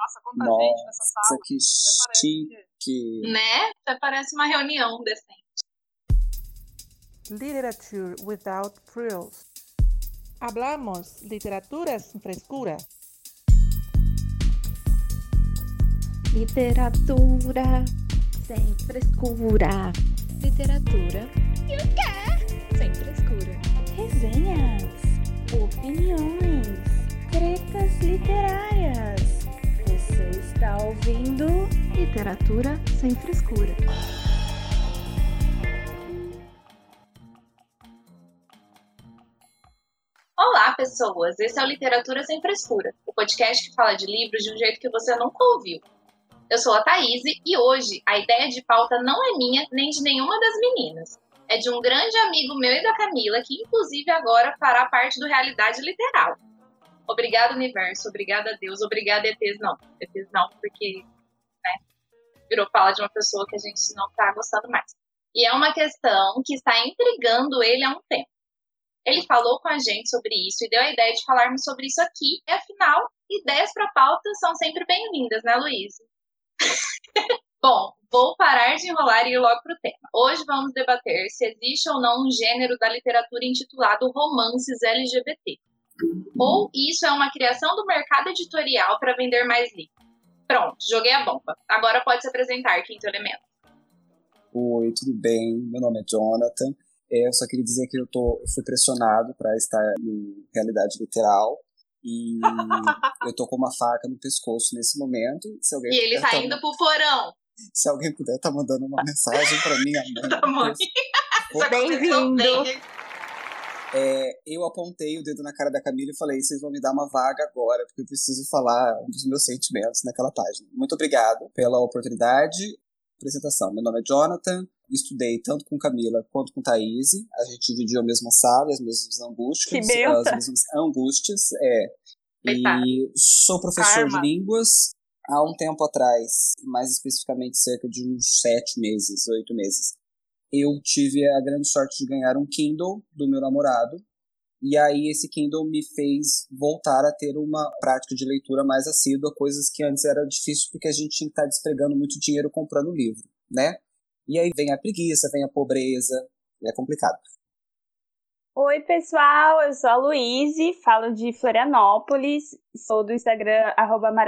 Nossa, quanta Nossa, gente nessa sala. que chique. Né? Até parece uma reunião decente. Literature without frills. Hablamos literatura sem frescura. Literatura sem frescura. Literatura. E o quê? Sem frescura. Resenhas. Opiniões. Tretas literárias. Está ouvindo Literatura sem frescura. Olá, pessoas! Esse é o Literatura Sem Frescura, o podcast que fala de livros de um jeito que você nunca ouviu. Eu sou a Thaís e hoje a ideia de pauta não é minha nem de nenhuma das meninas. É de um grande amigo meu e da Camila, que inclusive agora fará parte do Realidade Literal. Obrigado, universo, obrigada a Deus, obrigada ETs não. ETs não, porque né, virou fala de uma pessoa que a gente não está gostando mais. E é uma questão que está intrigando ele há um tempo. Ele falou com a gente sobre isso e deu a ideia de falarmos sobre isso aqui. E afinal, ideias para pauta são sempre bem-vindas, né, Luiz? Bom, vou parar de enrolar e ir logo para o tema. Hoje vamos debater se existe ou não um gênero da literatura intitulado romances LGBT. Ou isso é uma criação do mercado editorial para vender mais livros. Pronto, joguei a bomba. Agora pode se apresentar, quinto elemento. Oi, tudo bem? Meu nome é Jonathan. É, eu só queria dizer que eu, tô, eu fui pressionado para estar em realidade literal e eu tô com uma faca no pescoço nesse momento. Se alguém e ele tá, tá indo pro porão. Se alguém puder tá mandando uma mensagem para minha mãe. Bem-vindo. É, eu apontei o dedo na cara da Camila e falei: vocês vão me dar uma vaga agora, porque eu preciso falar dos meus sentimentos naquela página. Muito obrigado pela oportunidade. Apresentação: meu nome é Jonathan, estudei tanto com Camila quanto com Thaís. A gente dividiu a mesma sala, as mesmas angústias. as mesmas angústias, é. E sou professor Karma. de línguas há um tempo atrás, mais especificamente cerca de uns sete meses, oito meses. Eu tive a grande sorte de ganhar um Kindle do meu namorado. E aí esse Kindle me fez voltar a ter uma prática de leitura mais assídua, coisas que antes era difícil porque a gente tinha que estar despregando muito dinheiro comprando livro, né? E aí vem a preguiça, vem a pobreza, é complicado. Oi, pessoal, eu sou a Luíse, falo de Florianópolis, sou do Instagram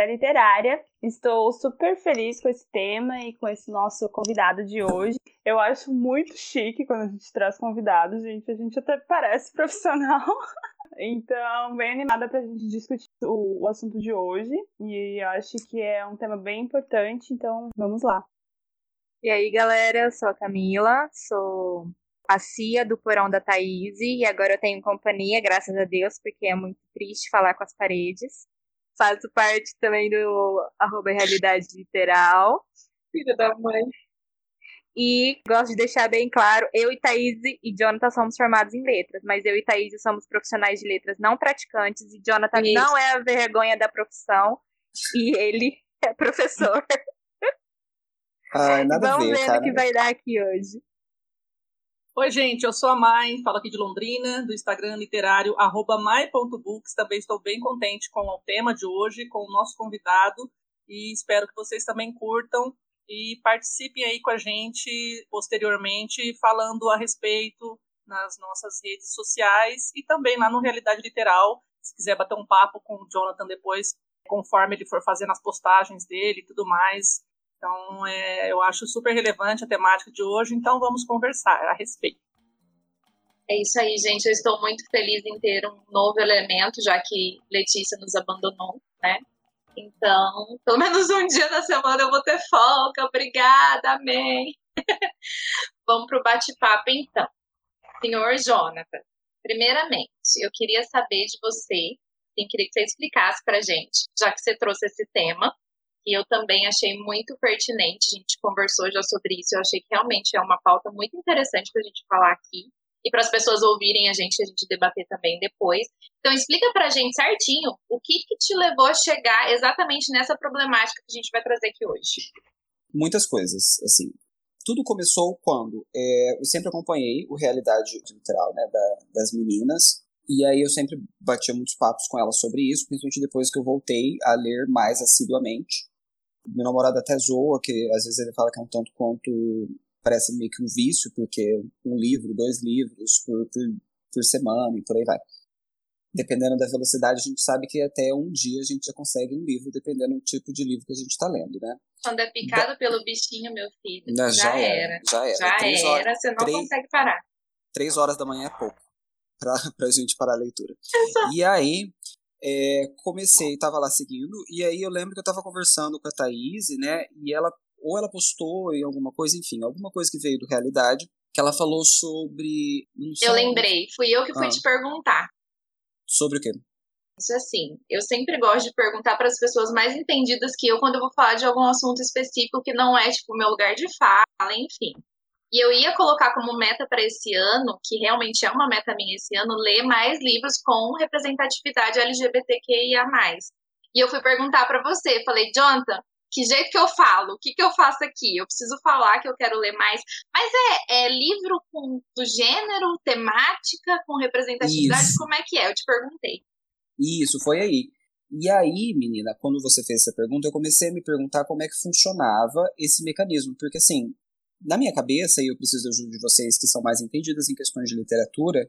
Literária. Estou super feliz com esse tema e com esse nosso convidado de hoje. Eu acho muito chique quando a gente traz convidados, gente. A gente até parece profissional. Então, bem animada para a gente discutir o, o assunto de hoje. E eu acho que é um tema bem importante, então vamos lá. E aí, galera, eu sou a Camila, sou a Cia do Porão da Thaís, e agora eu tenho companhia, graças a Deus, porque é muito triste falar com as paredes. Faço parte também do arroba Realidade Literal. Filha da mãe. E gosto de deixar bem claro, eu e Thaís e Jonathan somos formados em letras, mas eu e Thaís somos profissionais de letras não praticantes, e Jonathan Isso. não é a vergonha da profissão, e ele é professor. Ai, nada Vamos a ver, cara. o que vai dar aqui hoje. Oi, gente, eu sou a Mai, falo aqui de Londrina, do Instagram literário mai.books. Também estou bem contente com o tema de hoje, com o nosso convidado, e espero que vocês também curtam e participem aí com a gente posteriormente, falando a respeito nas nossas redes sociais e também lá no Realidade Literal. Se quiser bater um papo com o Jonathan depois, conforme ele for fazendo as postagens dele e tudo mais, então, é, eu acho super relevante a temática de hoje, então vamos conversar a respeito. É isso aí, gente. Eu estou muito feliz em ter um novo elemento, já que Letícia nos abandonou, né? Então, pelo menos um dia da semana eu vou ter folga. Obrigada, amém. Vamos para o bate-papo, então. Senhor Jonathan, primeiramente, eu queria saber de você, sim, queria que você explicasse para gente, já que você trouxe esse tema, e eu também achei muito pertinente. A gente conversou já sobre isso. Eu achei que realmente é uma pauta muito interessante para a gente falar aqui e para as pessoas ouvirem a gente, a gente debater também depois. Então, explica para a gente certinho o que, que te levou a chegar exatamente nessa problemática que a gente vai trazer aqui hoje. Muitas coisas, assim. Tudo começou quando é, eu sempre acompanhei o Realidade Literal né, da, das meninas, E aí eu sempre batia muitos papos com ela sobre isso, principalmente depois que eu voltei a ler mais assiduamente. Meu namorado até zoa, que às vezes ele fala que é um tanto quanto parece meio que um vício, porque um livro, dois livros por, por, por semana e por aí vai. Dependendo da velocidade, a gente sabe que até um dia a gente já consegue um livro, dependendo do tipo de livro que a gente está lendo, né? Quando é picado da... pelo bichinho, meu filho, já, já era. Já era. Já três era, horas, você não três, consegue parar. Três horas da manhã é pouco pra, pra gente parar a leitura. E aí, é, comecei, tava lá seguindo, e aí eu lembro que eu tava conversando com a Thaís, né, e ela, ou ela postou em alguma coisa, enfim, alguma coisa que veio do Realidade, que ela falou sobre... eu lembrei, fui eu que fui ah. te perguntar. Sobre o quê? Isso assim, eu sempre gosto de perguntar para as pessoas mais entendidas que eu quando eu vou falar de algum assunto específico que não é tipo o meu lugar de fala, enfim. E eu ia colocar como meta para esse ano, que realmente é uma meta minha esse ano, ler mais livros com representatividade LGBTQIA+. E eu fui perguntar para você, falei, Jonathan, que jeito que eu falo? O que, que eu faço aqui? Eu preciso falar que eu quero ler mais. Mas é, é livro com do gênero, temática, com representatividade? Isso. Como é que é? Eu te perguntei. Isso, foi aí. E aí, menina, quando você fez essa pergunta, eu comecei a me perguntar como é que funcionava esse mecanismo. Porque, assim, na minha cabeça, e eu preciso da ajuda de vocês que são mais entendidas em questões de literatura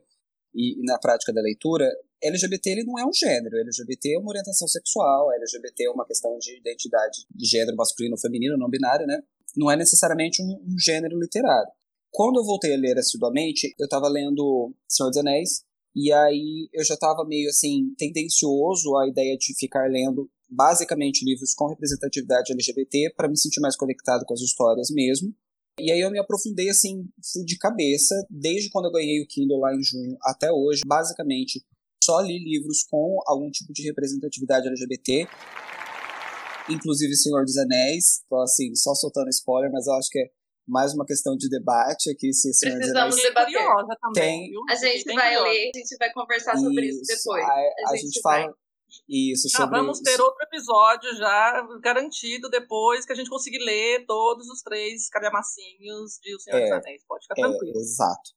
e, e na prática da leitura, LGBT ele não é um gênero, LGBT é uma orientação sexual, LGBT é uma questão de identidade de gênero masculino ou feminino, não binário, né? Não é necessariamente um, um gênero literário. Quando eu voltei a ler assiduamente, eu estava lendo Senhor dos Anéis, e aí eu já estava meio assim, tendencioso à ideia de ficar lendo basicamente livros com representatividade LGBT para me sentir mais conectado com as histórias mesmo. E aí eu me aprofundei assim, fui de cabeça, desde quando eu ganhei o Kindle lá em junho até hoje, basicamente só li livros com algum tipo de representatividade LGBT, inclusive Senhor dos Anéis, então assim, só soltando spoiler, mas eu acho que é mais uma questão de debate aqui se Senhor Precisamos dos Anéis debater. tem. A gente vai ler, a gente vai conversar sobre isso, isso. depois. A, a, a gente, gente fala isso, já sobre vamos ter outro episódio já garantido depois que a gente conseguir ler todos os três calhamacinhos de O Senhor é, dos Anéis. Pode ficar tranquilo. É, exato.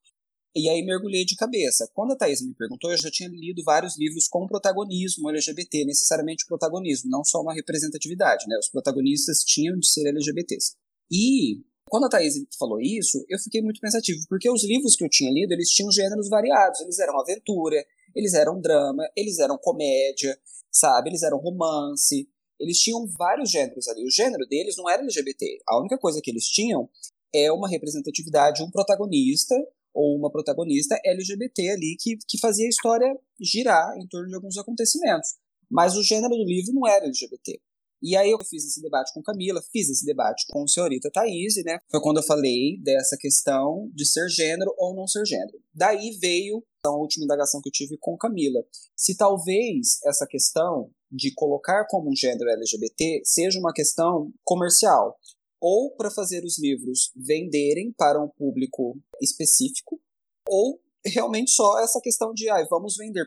E aí mergulhei de cabeça. Quando a Thaís me perguntou, eu já tinha lido vários livros com protagonismo LGBT, necessariamente protagonismo, não só uma representatividade, né? Os protagonistas tinham de ser LGBTs. E quando a Thaís falou isso, eu fiquei muito pensativo, porque os livros que eu tinha lido, eles tinham gêneros variados, eles eram aventura, eles eram drama, eles eram comédia, sabe? Eles eram romance, eles tinham vários gêneros ali. O gênero deles não era LGBT. A única coisa que eles tinham é uma representatividade, um protagonista ou uma protagonista LGBT ali que, que fazia a história girar em torno de alguns acontecimentos. Mas o gênero do livro não era LGBT. E aí eu fiz esse debate com Camila, fiz esse debate com a senhorita Thaís, né? Foi quando eu falei dessa questão de ser gênero ou não ser gênero. Daí veio a última indagação que eu tive com Camila. Se talvez essa questão de colocar como um gênero LGBT seja uma questão comercial, ou para fazer os livros venderem para um público específico, ou realmente só essa questão de, ah, vamos vender.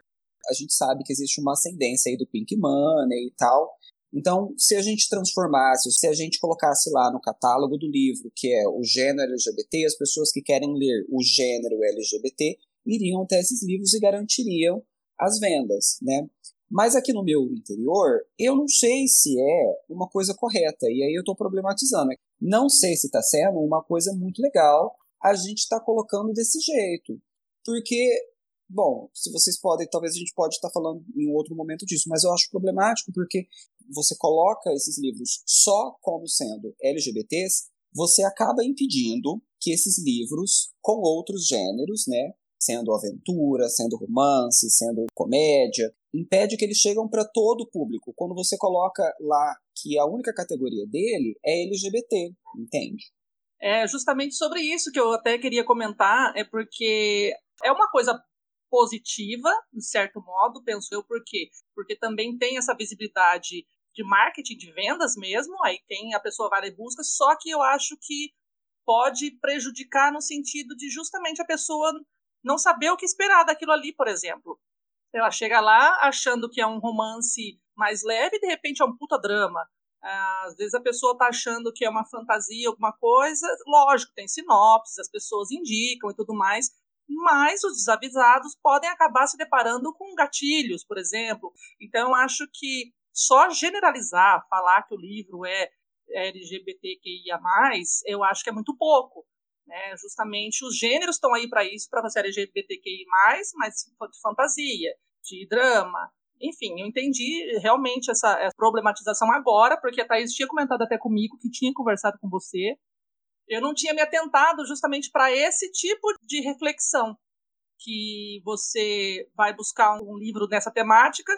A gente sabe que existe uma ascendência aí do pink money e tal, então, se a gente transformasse, se a gente colocasse lá no catálogo do livro, que é o gênero LGBT, as pessoas que querem ler o gênero LGBT iriam até esses livros e garantiriam as vendas, né? Mas aqui no meu interior, eu não sei se é uma coisa correta, e aí eu estou problematizando. Não sei se está sendo uma coisa muito legal a gente estar tá colocando desse jeito. Porque, bom, se vocês podem, talvez a gente pode estar tá falando em outro momento disso, mas eu acho problemático porque você coloca esses livros só como sendo LGBTs, você acaba impedindo que esses livros com outros gêneros, né, sendo aventura, sendo romance, sendo comédia, impede que eles chegam para todo o público. Quando você coloca lá que a única categoria dele é LGBT, entende? É justamente sobre isso que eu até queria comentar, é porque é uma coisa positiva, de certo modo, penso eu, por quê? Porque também tem essa visibilidade de marketing, de vendas mesmo, aí tem a pessoa vai e busca, só que eu acho que pode prejudicar no sentido de justamente a pessoa não saber o que esperar daquilo ali, por exemplo. Ela chega lá achando que é um romance mais leve e de repente é um puta drama. Às vezes a pessoa está achando que é uma fantasia, alguma coisa. Lógico, tem sinopses, as pessoas indicam e tudo mais. mas os desavisados podem acabar se deparando com gatilhos, por exemplo. Então, acho que só generalizar, falar que o livro é LGBTQIA+, eu acho que é muito pouco. Né? Justamente os gêneros estão aí para isso, para você LGBTQI+, mas de fantasia, de drama, enfim, eu entendi realmente essa, essa, problematização agora, porque a Thaís tinha comentado até comigo que tinha conversado com você. Eu não tinha me atentado justamente para esse tipo de reflexão, que você vai buscar um livro nessa temática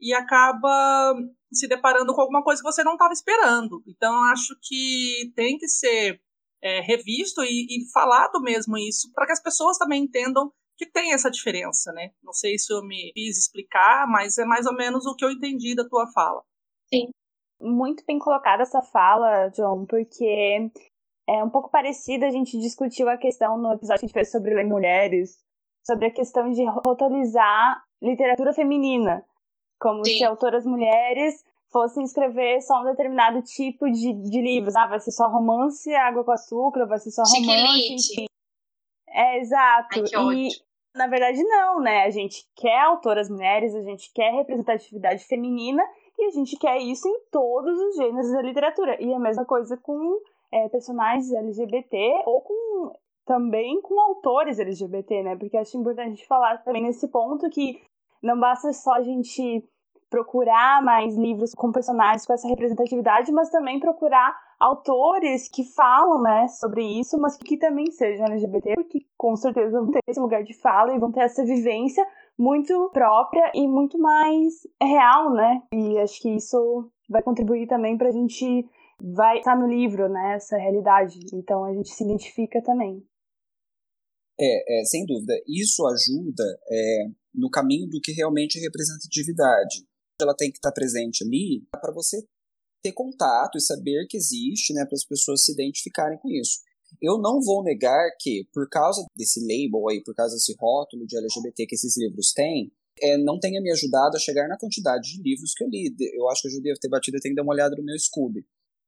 e acaba se deparando com alguma coisa que você não estava esperando. Então, acho que tem que ser é, revisto e, e falado mesmo isso, para que as pessoas também entendam que tem essa diferença, né? Não sei se eu me fiz explicar, mas é mais ou menos o que eu entendi da tua fala. Sim. Muito bem colocada essa fala, John, porque é um pouco parecida, a gente discutiu a questão no episódio que a gente fez sobre ler mulheres, sobre a questão de rotulizar literatura feminina, como Sim. se autoras mulheres fossem escrever só um determinado tipo de, de livros. Ah, vai ser só romance, água com açúcar, vai ser só romance, enfim. É, exato. Ai, e na verdade, não, né? A gente quer autoras mulheres, a gente quer representatividade feminina e a gente quer isso em todos os gêneros da literatura. E a mesma coisa com é, personagens LGBT ou com também com autores LGBT, né? Porque acho importante falar também nesse ponto que não basta só a gente procurar mais livros com personagens com essa representatividade, mas também procurar autores que falam, né, sobre isso, mas que também sejam LGBT, porque com certeza vão ter esse lugar de fala e vão ter essa vivência muito própria e muito mais real, né? E acho que isso vai contribuir também para a gente vai estar no livro, né, essa realidade. Então a gente se identifica também. É, é sem dúvida. Isso ajuda é, no caminho do que realmente é representatividade. Ela tem que estar presente ali para você ter contato e saber que existe, né, para as pessoas se identificarem com isso. Eu não vou negar que, por causa desse label aí, por causa desse rótulo de LGBT que esses livros têm, é, não tenha me ajudado a chegar na quantidade de livros que eu li. Eu acho que eu já devo ter batido, eu tenho que dar uma olhada no meu Scooby.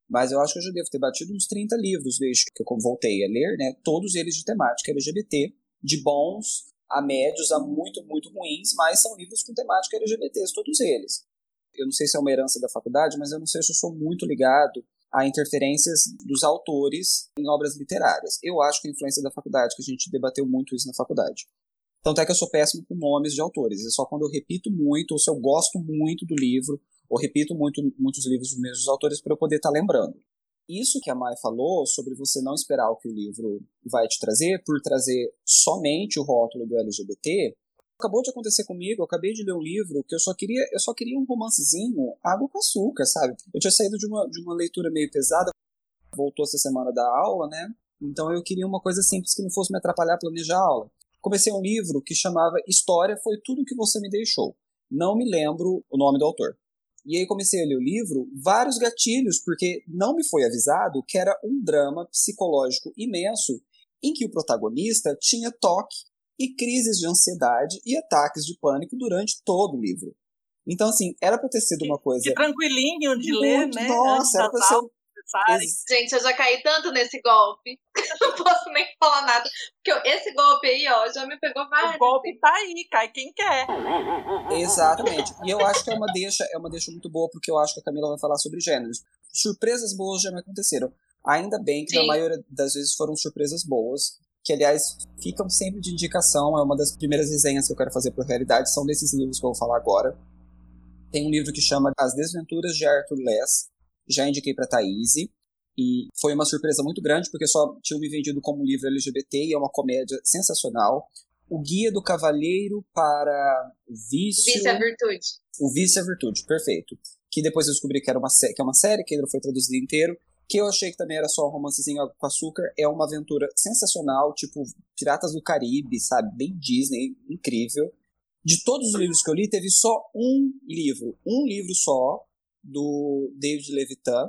Mas eu acho que eu já devo ter batido uns 30 livros desde que eu voltei a ler, né? Todos eles de temática LGBT, de bons a médios a muito, muito ruins, mas são livros com temática LGBT, todos eles eu não sei se é uma herança da faculdade, mas eu não sei se eu sou muito ligado a interferências dos autores em obras literárias. Eu acho que a influência da faculdade, que a gente debateu muito isso na faculdade. Tanto é que eu sou péssimo com nomes de autores. É só quando eu repito muito, ou se eu gosto muito do livro, ou repito muito, muitos livros dos mesmos autores para eu poder estar tá lembrando. Isso que a Mai falou sobre você não esperar o que o livro vai te trazer, por trazer somente o rótulo do LGBT, acabou de acontecer comigo, eu acabei de ler um livro que eu só queria, eu só queria um romancezinho, água com açúcar, sabe? Eu tinha saído de uma, de uma leitura meio pesada, voltou essa semana da aula, né? Então eu queria uma coisa simples que não fosse me atrapalhar a planejar a aula. Comecei um livro que chamava História foi tudo que você me deixou. Não me lembro o nome do autor. E aí comecei a ler o livro, vários gatilhos, porque não me foi avisado que era um drama psicológico imenso em que o protagonista tinha toque e crises de ansiedade e ataques de pânico durante todo o livro. Então, assim, era pra ter sido uma coisa. Que tranquilinho de ler, né? Nossa, era pra ser. Gente, eu já caí tanto nesse golpe. não posso nem falar nada. Porque esse golpe aí, ó, já me pegou vários. O golpe tá aí, cai quem quer. Exatamente. E eu acho que é uma deixa, é uma deixa muito boa, porque eu acho que a Camila vai falar sobre gêneros. Surpresas boas já me aconteceram. Ainda bem que Sim. na maioria das vezes foram surpresas boas que aliás ficam sempre de indicação, é uma das primeiras resenhas que eu quero fazer para Realidade, são desses livros que eu vou falar agora. Tem um livro que chama As Desventuras de Arthur Less, já indiquei para Thaís, e foi uma surpresa muito grande, porque só tinham me vendido como um livro LGBT, e é uma comédia sensacional. O Guia do Cavalheiro para o Vício... Vício é Virtude. O Vício é Virtude, perfeito. Que depois eu descobri que, era uma, que é uma série, que ainda foi traduzida inteiro, que eu achei que também era só um romancezinho com açúcar, é uma aventura sensacional, tipo Piratas do Caribe, sabe? Bem Disney, incrível. De todos os livros que eu li, teve só um livro, um livro só, do David Levitan,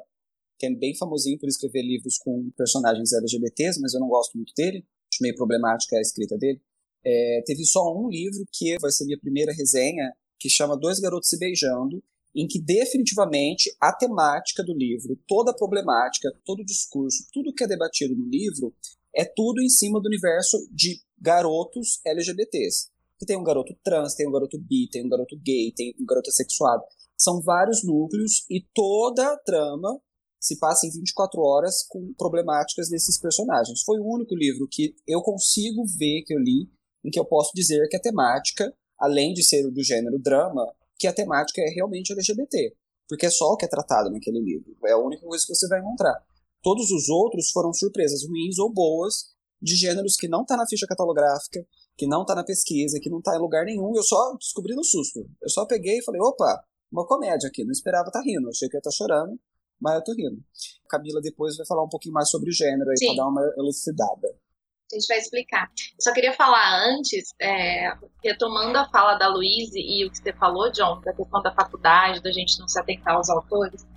que é bem famosinho por escrever livros com personagens LGBTs, mas eu não gosto muito dele, acho meio problemática a escrita dele. É, teve só um livro que vai ser minha primeira resenha, que chama Dois Garotos Se Beijando, em que definitivamente a temática do livro, toda a problemática, todo o discurso, tudo que é debatido no livro é tudo em cima do universo de garotos LGBTs. Que tem um garoto trans, tem um garoto bi, tem um garoto gay, tem um garoto sexuado. São vários núcleos e toda a trama se passa em 24 horas com problemáticas desses personagens. Foi o único livro que eu consigo ver que eu li em que eu posso dizer que a temática, além de ser do gênero drama, que a temática é realmente LGBT. Porque é só o que é tratado naquele livro. É a única coisa que você vai encontrar. Todos os outros foram surpresas ruins ou boas de gêneros que não tá na ficha catalográfica, que não tá na pesquisa, que não tá em lugar nenhum. Eu só descobri no susto. Eu só peguei e falei, opa, uma comédia aqui. Não esperava estar tá rindo. Achei que ia estar tá chorando mas eu tô rindo. Camila depois vai falar um pouquinho mais sobre o gênero aí, pra dar uma elucidada. A gente vai explicar. Eu só queria falar antes, é, retomando a fala da Luíse e o que você falou, John, da questão da faculdade, da gente não se atentar aos autores.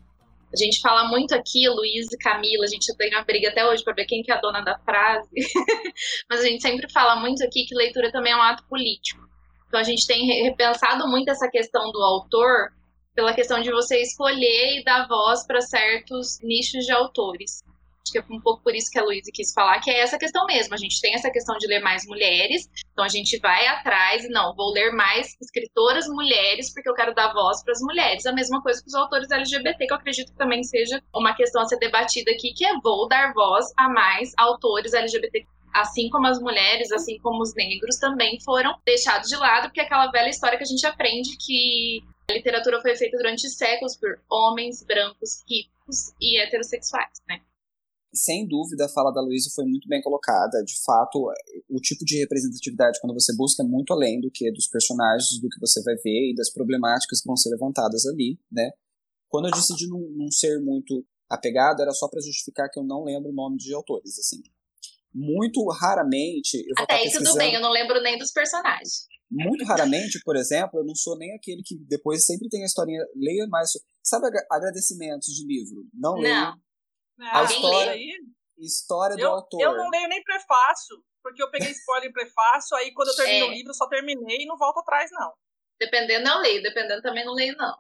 A gente fala muito aqui, Luiz e Camila, a gente tem uma briga até hoje para ver quem que é a dona da frase, mas a gente sempre fala muito aqui que leitura também é um ato político. Então a gente tem repensado muito essa questão do autor pela questão de você escolher e dar voz para certos nichos de autores. Acho que é um pouco por isso que a Luísa quis falar, que é essa questão mesmo. A gente tem essa questão de ler mais mulheres, então a gente vai atrás e não, vou ler mais escritoras mulheres porque eu quero dar voz para as mulheres. A mesma coisa com os autores LGBT, que eu acredito que também seja uma questão a ser debatida aqui, que é vou dar voz a mais autores LGBT assim como as mulheres, assim como os negros, também foram deixados de lado, porque é aquela velha história que a gente aprende que a literatura foi feita durante séculos por homens brancos, ricos e heterossexuais, né? Sem dúvida, a fala da Luísa foi muito bem colocada. De fato, o tipo de representatividade, quando você busca, é muito além do que dos personagens, do que você vai ver e das problemáticas que vão ser levantadas ali, né? Quando eu decidi não, não ser muito apegado, era só para justificar que eu não lembro o nome de autores, assim. Muito raramente. Eu vou Até aí tudo bem, eu não lembro nem dos personagens. Muito raramente, por exemplo, eu não sou nem aquele que depois sempre tem a historinha, leia mais. Sabe agradecimentos de livro? Não, leio. Não. A história, história do eu, autor. Eu não leio nem prefácio, porque eu peguei spoiler em prefácio, aí quando eu termino é. o livro, eu só terminei e não volto atrás, não. Dependendo, eu leio, dependendo também não leio, não.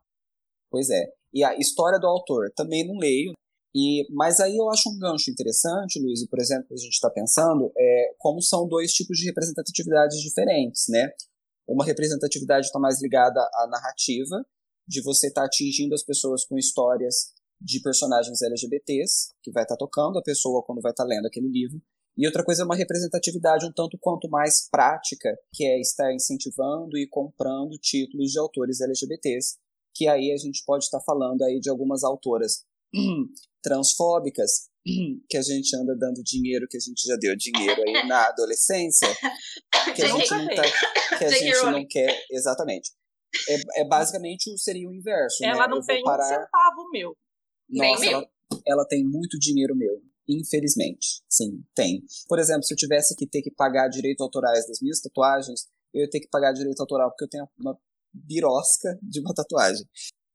Pois é. E a história do autor também não leio. E, mas aí eu acho um gancho interessante, Luiz, por exemplo, a gente está pensando, é como são dois tipos de representatividades diferentes, né? Uma representatividade está mais ligada à narrativa, de você estar tá atingindo as pessoas com histórias de personagens LGBTs, que vai estar tá tocando a pessoa quando vai estar tá lendo aquele livro. E outra coisa é uma representatividade um tanto quanto mais prática, que é estar incentivando e comprando títulos de autores LGBTs, que aí a gente pode estar falando aí de algumas autoras transfóbicas, que a gente anda dando dinheiro, que a gente já deu dinheiro aí na adolescência, que a gente não, tá, que a gente não quer. Exatamente. É, é basicamente seria o inverso. Ela né? não tem parar... um centavo meu. Nossa, Nem ela, meu. ela tem muito dinheiro meu. Infelizmente. Sim, tem. Por exemplo, se eu tivesse que ter que pagar direitos autorais das minhas tatuagens, eu ia ter que pagar direito autoral porque eu tenho uma birosca de uma tatuagem.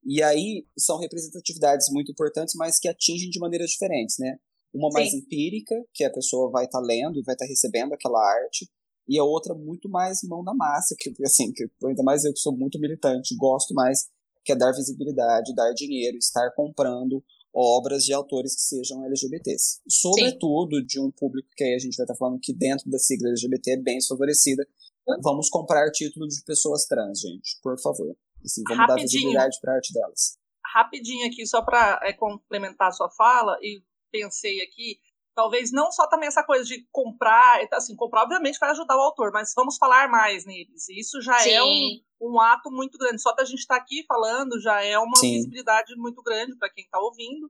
E aí são representatividades muito importantes, mas que atingem de maneiras diferentes, né? Uma mais Sim. empírica, que a pessoa vai estar tá lendo e vai estar tá recebendo aquela arte, e a outra muito mais mão na massa, que assim, que ainda mais eu que sou muito militante, gosto mais, que é dar visibilidade, dar dinheiro, estar comprando obras de autores que sejam LGBTs. Sobretudo Sim. de um público que aí a gente vai estar tá falando que dentro da sigla LGBT é bem desfavorecida. Vamos comprar títulos de pessoas trans, gente, por favor. Assim, vamos Rapidinho. dar visibilidade para a arte delas. Rapidinho aqui, só para é, complementar a sua fala, e pensei aqui, talvez não só também essa coisa de comprar, assim, comprar obviamente para ajudar o autor, mas vamos falar mais neles. Isso já Sim. é um, um ato muito grande. Só da gente estar tá aqui falando já é uma Sim. visibilidade muito grande para quem está ouvindo.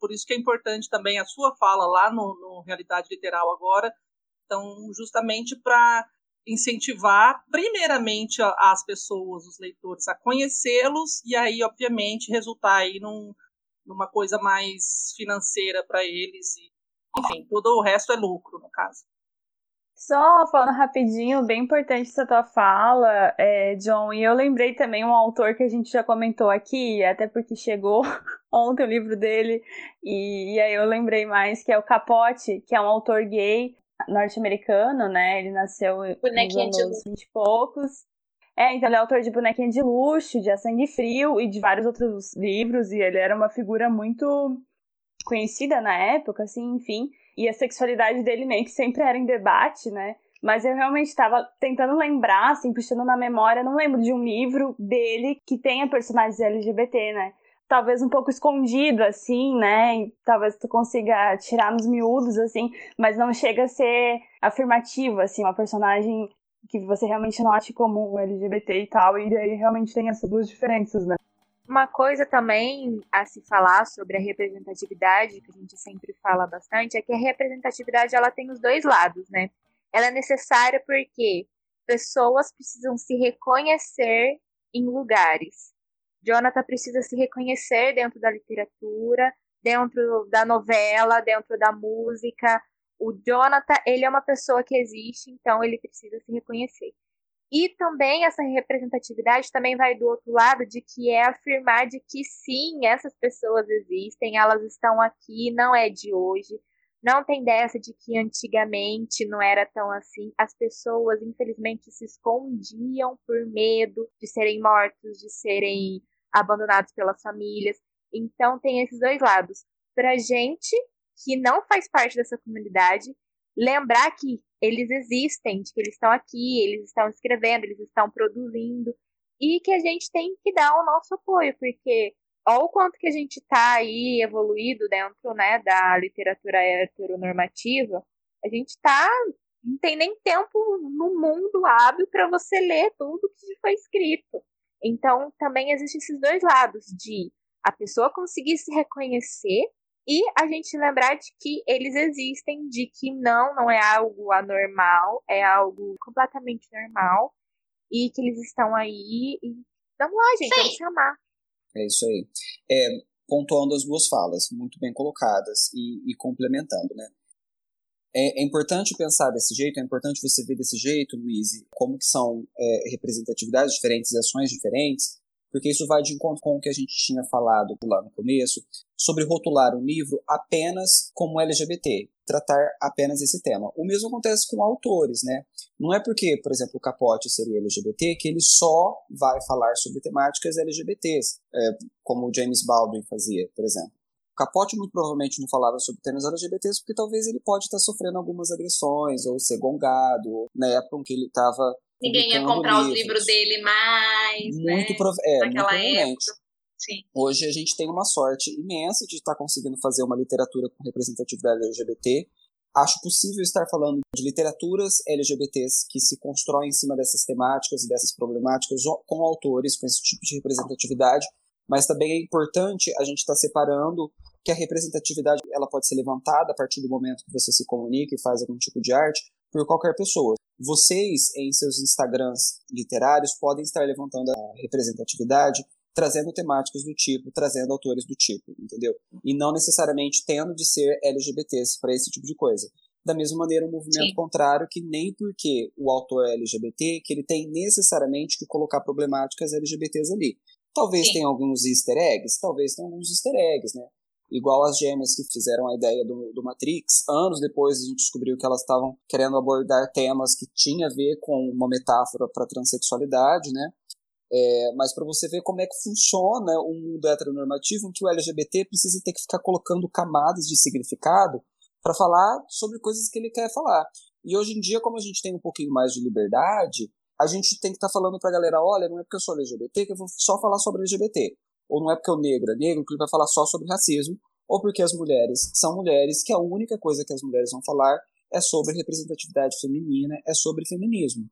Por isso que é importante também a sua fala lá no, no Realidade Literal agora. Então, justamente para incentivar primeiramente as pessoas, os leitores, a conhecê-los e aí, obviamente, resultar aí num, numa coisa mais financeira para eles. E, enfim, todo o resto é lucro, no caso. Só falando rapidinho, bem importante essa tua fala, é, John, e eu lembrei também um autor que a gente já comentou aqui, até porque chegou ontem o livro dele, e, e aí eu lembrei mais que é o Capote, que é um autor gay, norte-americano, né? Ele nasceu Bonequinha nos anos 20 e poucos. É, então ele é autor de Bonequinha de Luxo, de A Sangue Frio e de vários outros livros, e ele era uma figura muito conhecida na época, assim, enfim. e a sexualidade dele meio que sempre era em debate, né? Mas eu realmente estava tentando lembrar, assim, puxando na memória, não lembro de um livro dele que tenha personagens LGBT, né? Talvez um pouco escondido, assim, né? E talvez tu consiga tirar nos miúdos, assim, mas não chega a ser afirmativo, assim, uma personagem que você realmente note como LGBT e tal, e aí realmente tem essas duas diferenças, né? Uma coisa também a se falar sobre a representatividade, que a gente sempre fala bastante, é que a representatividade ela tem os dois lados, né? Ela é necessária porque pessoas precisam se reconhecer em lugares. Jonathan precisa se reconhecer dentro da literatura, dentro da novela, dentro da música. O Jonathan, ele é uma pessoa que existe, então ele precisa se reconhecer. E também essa representatividade também vai do outro lado de que é afirmar de que sim, essas pessoas existem, elas estão aqui, não é de hoje. Não tem dessa de que antigamente não era tão assim. As pessoas, infelizmente, se escondiam por medo de serem mortos, de serem abandonados pelas famílias. Então, tem esses dois lados. Pra gente que não faz parte dessa comunidade, lembrar que eles existem, que eles estão aqui, eles estão escrevendo, eles estão produzindo, e que a gente tem que dar o nosso apoio, porque olha o quanto que a gente está aí evoluído dentro né, da literatura heteronormativa, a gente está não tem nem tempo no mundo hábil para você ler tudo que foi escrito. Então, também existem esses dois lados de a pessoa conseguir se reconhecer e a gente lembrar de que eles existem, de que não, não é algo anormal, é algo completamente normal e que eles estão aí e vamos lá, gente, Sim. vamos chamar. É isso aí. É, pontuando as duas falas, muito bem colocadas e, e complementando, né? É, é, importante pensar desse jeito, é importante você ver desse jeito, Luiz, como que são é, representatividades diferentes e ações diferentes, porque isso vai de encontro com o que a gente tinha falado lá no começo, sobre rotular um livro apenas como LGBT, tratar apenas esse tema. O mesmo acontece com autores, né? Não é porque, por exemplo, o Capote seria LGBT que ele só vai falar sobre temáticas LGBTs, é, como o James Baldwin fazia, por exemplo. Capote muito provavelmente não falava sobre temas LGBTs porque talvez ele pode estar sofrendo algumas agressões ou ser gongado na época em que ele estava Ninguém ia comprar livros. os livros dele mais. Muito, né? prov é, muito. Sim. Hoje a gente tem uma sorte imensa de estar conseguindo fazer uma literatura com representatividade LGBT. Acho possível estar falando de literaturas LGBTs que se constroem em cima dessas temáticas e dessas problemáticas com autores com esse tipo de representatividade, mas também é importante a gente estar separando que a representatividade ela pode ser levantada a partir do momento que você se comunica e faz algum tipo de arte por qualquer pessoa. Vocês, em seus Instagrams literários, podem estar levantando a representatividade, trazendo temáticas do tipo, trazendo autores do tipo, entendeu? E não necessariamente tendo de ser LGBTs para esse tipo de coisa. Da mesma maneira, um movimento Sim. contrário, que nem porque o autor é LGBT, que ele tem necessariamente que colocar problemáticas LGBTs ali. Talvez Sim. tenha alguns easter eggs, talvez tenha alguns easter eggs, né? igual as gêmeas que fizeram a ideia do, do Matrix. Anos depois a gente descobriu que elas estavam querendo abordar temas que tinham a ver com uma metáfora para transexualidade, né? É, mas para você ver como é que funciona um mundo heteronormativo em que o LGBT precisa ter que ficar colocando camadas de significado para falar sobre coisas que ele quer falar. E hoje em dia, como a gente tem um pouquinho mais de liberdade, a gente tem que estar tá falando para a galera, olha, não é porque eu sou LGBT que eu vou só falar sobre LGBT ou não é porque o negro é negro que ele vai falar só sobre racismo, ou porque as mulheres são mulheres, que a única coisa que as mulheres vão falar é sobre representatividade feminina, é sobre feminismo.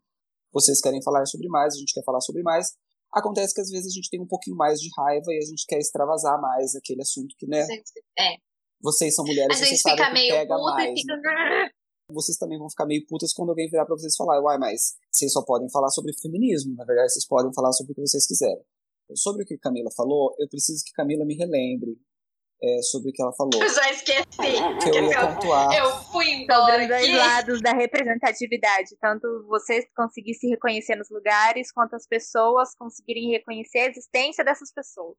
Vocês querem falar sobre mais, a gente quer falar sobre mais. Acontece que às vezes a gente tem um pouquinho mais de raiva e a gente quer extravasar mais aquele assunto que, né? É. Vocês são mulheres, a vocês sabem fica meio pega puta mais. E fica... Né? Vocês também vão ficar meio putas quando alguém virar pra vocês falar, uai, mas vocês só podem falar sobre feminismo. Na verdade, vocês podem falar sobre o que vocês quiserem. Sobre o que Camila falou, eu preciso que Camila me relembre é, sobre o que ela falou. Eu já esqueci. Que eu ia pontuar. Eu fui embora Sobre os dois lados da representatividade. Tanto vocês conseguirem se reconhecer nos lugares, quanto as pessoas conseguirem reconhecer a existência dessas pessoas.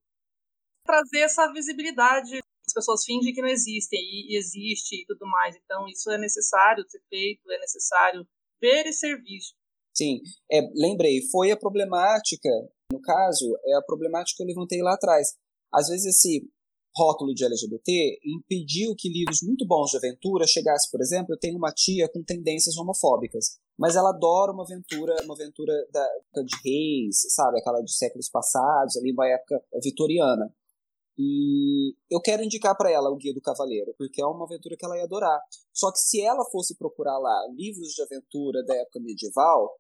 Trazer essa visibilidade. As pessoas fingem que não existem e existe e tudo mais. Então, isso é necessário ser feito, é necessário ver e ser visto. Sim, é, lembrei, foi a problemática no caso, é a problemática que eu levantei lá atrás. Às vezes esse rótulo de LGBT impediu que livros muito bons de aventura chegassem, por exemplo, eu tenho uma tia com tendências homofóbicas, mas ela adora uma aventura, uma aventura da época de reis, sabe, aquela de séculos passados, ali uma época vitoriana. E eu quero indicar para ela o Guia do Cavaleiro, porque é uma aventura que ela ia adorar. Só que se ela fosse procurar lá livros de aventura da época medieval,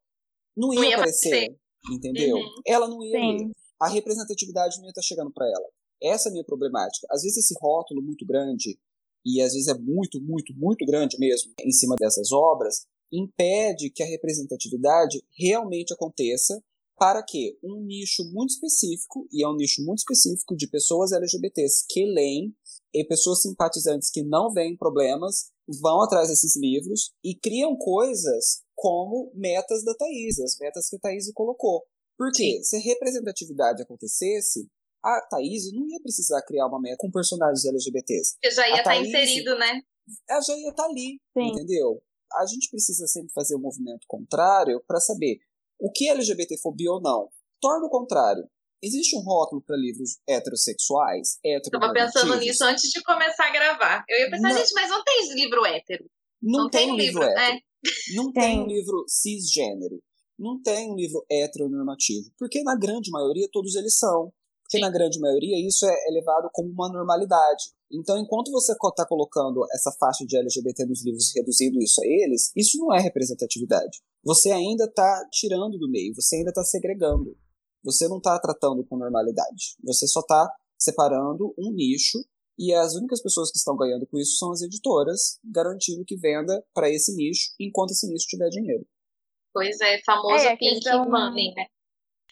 não ia, Não ia aparecer, aparecer. entendeu? Uhum. Ela não ia Sim. ler. A representatividade não ia estar chegando para ela. Essa é a minha problemática. Às vezes esse rótulo muito grande, e às vezes é muito, muito, muito grande mesmo, em cima dessas obras, impede que a representatividade realmente aconteça para que um nicho muito específico, e é um nicho muito específico de pessoas LGBTs que leem, e pessoas simpatizantes que não veem problemas, vão atrás desses livros e criam coisas como metas da Thaís, as metas que a Thaís colocou. Porque se a representatividade acontecesse, a Thaís não ia precisar criar uma meta com personagens LGBTs. Porque já ia A estar Thaís- inserido, né? Ela já ia estar ali, Sim. entendeu? A gente precisa sempre fazer o movimento contrário para saber o que é LGBTfobia ou não. Torna o contrário. Existe um rótulo para livros heterossexuais, Tava pensando heteronormativos? nisso antes de começar a gravar. Eu ia pensar, Não. gente, mas não tem livro hétero. Não, Não tem, tem um livro, livro, hétero. Não tem. Tem. um livro cisgênero. Não tem um livro heteronormativo. Porque na grande maioria todos eles são. Porque Sim. na grande maioria isso é, é levado como uma normalidade. Então, enquanto você está colocando essa faixa de LGBT nos livros e reduzindo isso a eles, isso não é representatividade. Você ainda está tirando do meio, você ainda está segregando. Você não está tratando com normalidade. Você só está separando um nicho e as únicas pessoas que estão ganhando com isso são as editoras, garantindo que venda para esse nicho enquanto esse nicho tiver dinheiro. Pois é, famoso É, Pink questão- Money, né?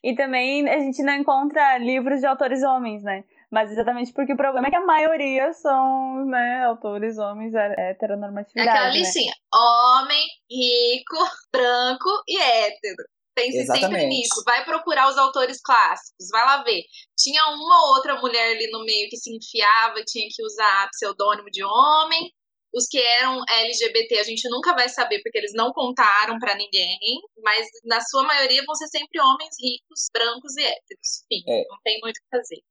E também a gente não encontra livros de autores homens, né? Mas exatamente porque o problema é que a maioria são, né, autores homens é- É aquela né? listinha. Homem, rico, branco e hétero. Pense sempre Exatamente. nisso. Vai procurar os autores clássicos. Vai lá ver. Tinha uma ou outra mulher ali no meio que se enfiava e tinha que usar pseudônimo de homem. Os que eram LGBT a gente nunca vai saber porque eles não contaram pra ninguém. Mas na sua maioria vão ser sempre homens ricos, brancos e héteros. Enfim, É. não tem muito o que fazer.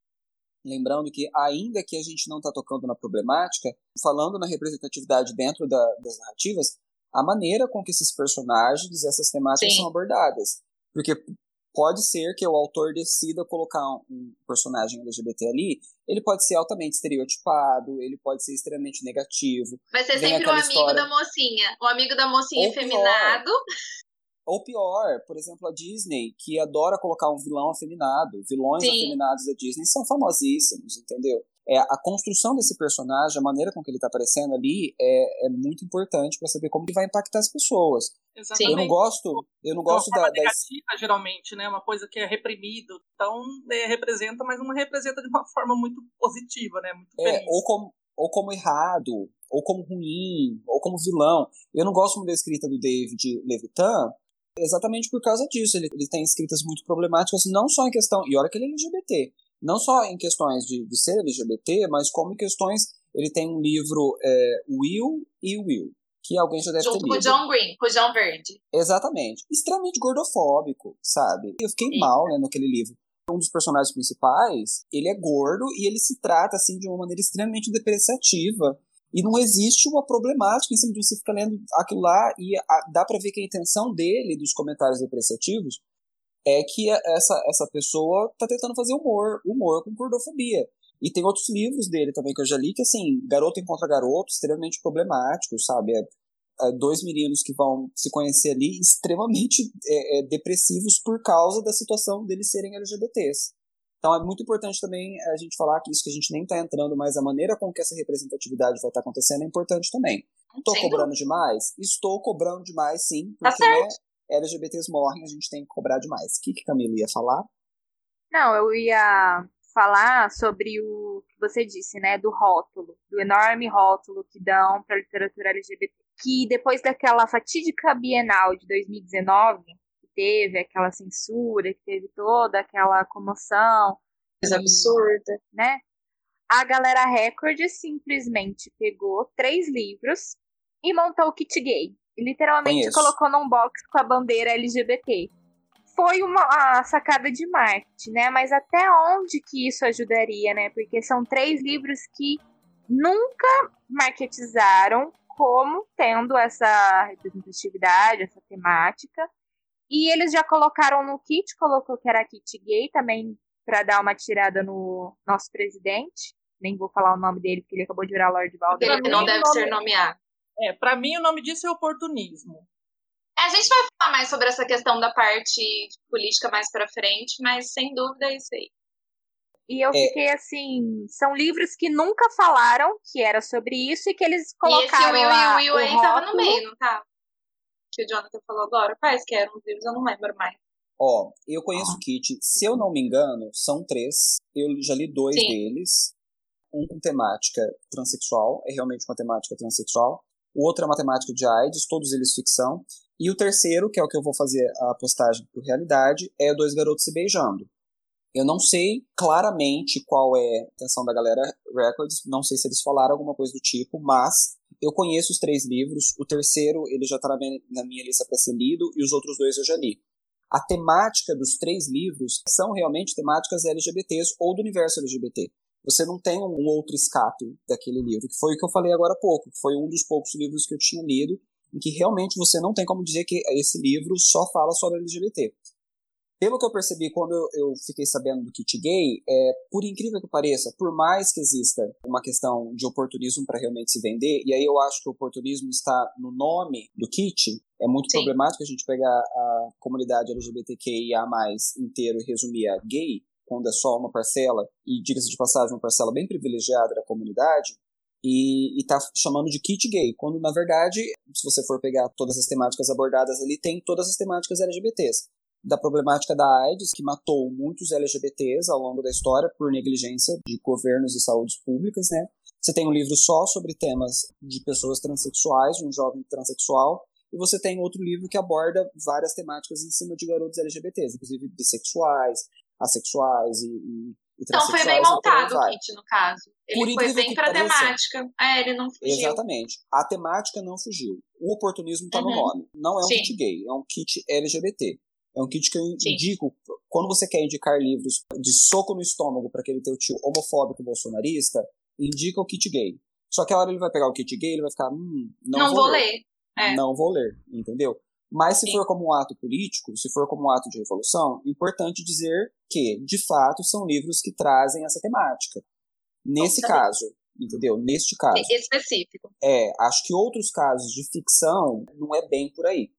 Lembrando que, ainda que a gente não está tocando na problemática, falando na representatividade dentro da- das narrativas, a maneira com que esses personagens e essas temáticas Sim. são abordadas. Porque pode ser que o autor decida colocar um, personagem LGBT ali, ele pode ser altamente estereotipado, ele pode ser extremamente negativo, Vai ser Vem sempre o amigo história- da mocinha. O amigo da mocinha Ou pior. Ou pior, por exemplo, a Disney, que adora colocar um vilão afeminado. Vilões Sim. afeminados da Disney são famosíssimos, entendeu? É, a construção desse personagem, a maneira com que ele tá aparecendo ali, é, é muito importante para saber como que vai impactar as pessoas. Exatamente. Eu não gosto, eu não gosto da, negativa, geralmente, né? Uma coisa que é reprimido. Então, é, representa, mas não representa de uma forma muito positiva, né? Muito é, feliz. ou como ou como errado, ou como ruim, ou como vilão. Eu não gosto muito da escrita do David Levitan, exatamente por causa disso. Ele, ele tem escritas muito problemáticas, não só em questão. E olha que ele é LGBT. Não só em questões de, de ser LGBT, mas como em questões. Ele tem um livro é, Will e Will, que alguém já deve Junto ter com o lido. John Green, com o John Verde. Exatamente. Extremamente gordofóbico, sabe? Eu fiquei Sim. mal, né, naquele livro. Um dos personagens principais, ele é gordo e ele se trata, assim, de uma maneira extremamente depreciativa. E não existe uma problemática em cima de você ficar lendo aquilo lá e a- dá pra ver que a intenção dele, dos comentários depreciativos, é que essa, essa pessoa tá tentando fazer humor, humor com gordofobia. E tem outros livros dele também que eu já li que, assim, garoto encontra garoto, extremamente problemático, sabe? É, é, dois meninos que vão se conhecer ali extremamente é, é, depressivos por causa da situação deles serem LGBTs. Então é muito importante também a gente falar que isso que a gente nem está entrando, mas a maneira com que essa representatividade vai estar acontecendo é importante também. Estou cobrando demais? Estou cobrando demais, sim, Tá porque né, LGBTs morrem, a gente tem que cobrar demais. O que, que Camila ia falar? Não, eu ia falar sobre o que você disse, né, do rótulo, do enorme rótulo que dão para a literatura LGBT. Que depois daquela fatídica Bienal de 2019, que teve aquela censura, que teve toda aquela comoção, Coisa absurda. né? A galera Record simplesmente pegou três livros e montou o kit gay. E literalmente Conheço. colocou num box com a bandeira LGBT. foi uma sacada de marketing, né? Mas até onde que isso ajudaria, né? Porque são três livros que nunca marketizaram como tendo essa representatividade, essa temática. E eles já colocaram no kit, colocou que era kit gay também para dar uma tirada no nosso presidente. Nem vou falar o nome dele, porque ele acabou de virar Lord Voldemort. Ele não deve nome- ser nomeado. É, pra mim o nome disso é oportunismo. A gente vai falar mais sobre essa questão da parte política mais pra frente, mas sem dúvida é isso aí. E eu É. fiquei assim, são livros que nunca falaram que era sobre isso e que eles E esse colocaram Will lá e o Will o aí tava no rótulo. meio, não tá? Que o Jonathan falou agora. Quais que eram os livros? Eu não lembro mais. Ó, eu conheço o Kit, se eu não me engano, são três. Eu já li dois Sim. deles. Um com temática transexual, é realmente uma temática transexual. O outro é uma temática de AIDS, todos eles ficção. E o terceiro, que é o que eu vou fazer a postagem por realidade, é Dois Garotos Se Beijando. Eu não sei claramente qual é a intenção da galera Records, não sei se eles falaram alguma coisa do tipo, mas eu conheço os três livros. O terceiro, ele já está na minha, lista para ser lido, e os outros dois eu já li. A temática dos três livros são realmente temáticas LGBTs ou do universo LGBT. Você não tem um outro escape daquele livro, que foi o que eu falei agora há pouco, que foi um dos poucos livros que eu tinha lido, em que realmente você não tem como dizer que esse livro só fala sobre LGBT. Pelo que eu percebi quando eu, eu fiquei sabendo do kit gay, é, por incrível que pareça, por mais que exista uma questão de oportunismo para realmente se vender, e aí eu acho que o oportunismo está no nome do kit, é muito Sim. problemático a gente pegar a comunidade LGBTQIA+, inteiro e resumir a gay, quando é só uma parcela, e diga-se de passagem, uma parcela bem privilegiada da comunidade, e, e tá chamando de kit gay, quando na verdade, se você for pegar todas as temáticas abordadas ali, tem todas as temáticas LGBTs. Da problemática da AIDS, que matou muitos LGBTs ao longo da história por negligência de governos e saúdes públicas, né? Você tem um livro só sobre temas de pessoas transexuais, de um jovem transexual, e você tem outro livro que aborda várias temáticas em cima de garotos LGBTs, inclusive bissexuais, assexuais e, e, e Então foi bem montado o kit, no caso. Ele Por foi bem pra pareça. temática. É, ele não fugiu. Exatamente. A temática não fugiu. O oportunismo está no Uhum. nome. Não é um Sim. kit gay, é um kit LGBT. É um kit que eu Sim. indico quando você quer indicar livros de soco no estômago para aquele teu tio homofóbico bolsonarista, indica o kit gay. Só que a hora ele vai pegar o kit gay, ele vai ficar, hum, não, Não, vou ler. É. não vou ler, entendeu? Mas se Sim. for como um ato político, se for como um ato de revolução, importante dizer que, de fato, são livros que trazem essa temática. Nesse caso, entendeu? Neste caso. Específico. É, acho que outros casos de ficção não é bem por aí.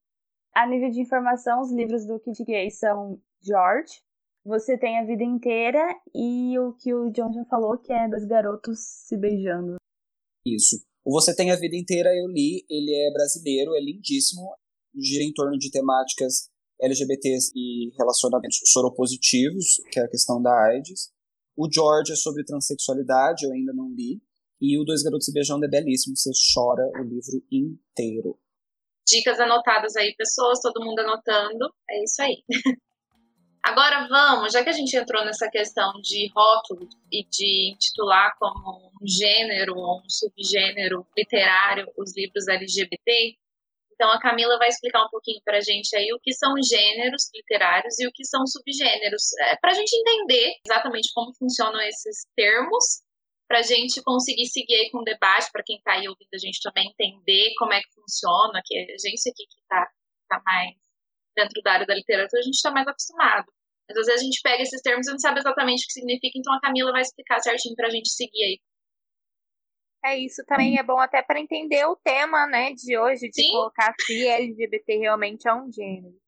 A nível de informação, os livros do Kid Gay são George, Você Tem a Vida Inteira e o que o John já falou, que é Dois Garotos Se Beijando. Isso. O Você Tem a Vida Inteira eu li, ele é brasileiro, é lindíssimo, gira em torno de temáticas LGBTs e relacionamentos soropositivos, que é a questão da AIDS. O George é sobre transexualidade, eu ainda não li. E o Dois Garotos Se Beijando é belíssimo, você chora o livro inteiro. Dicas anotadas aí, pessoas, todo mundo anotando. É isso aí. Agora vamos, já que a gente entrou nessa questão de rótulo e de intitular como um gênero ou um subgênero literário os livros LGBT, então a Camila vai explicar um pouquinho para a gente aí o que são gêneros literários e o que são subgêneros, é, para a gente entender exatamente como funcionam esses termos, para a gente conseguir seguir aí com o debate, para quem está aí ouvindo a gente também entender como é que funciona, que a gente aqui que está tá mais dentro da área da literatura, a gente está mais acostumado. Mas às vezes a gente pega esses termos e não sabe exatamente o que significa, então a Camila vai explicar certinho para a gente seguir aí. É isso também é bom até para entender o tema, né, de hoje, de Sim. colocar se LGBT realmente é um gênero.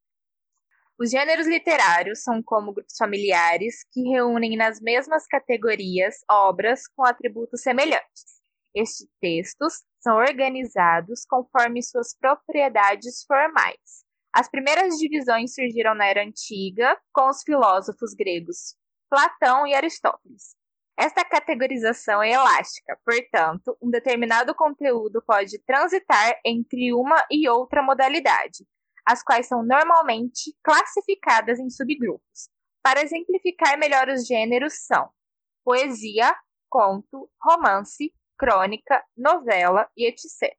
Os gêneros literários são como grupos familiares que reúnem nas mesmas categorias obras com atributos semelhantes. Estes textos são organizados conforme suas propriedades formais. As primeiras divisões surgiram na Era Antiga com os filósofos gregos Platão e Aristóteles. Esta categorização é elástica, portanto, um determinado conteúdo pode transitar entre uma e outra modalidade, as quais são normalmente classificadas em subgrupos. Para exemplificar melhor os gêneros são poesia, conto, romance, crônica, novela e etc.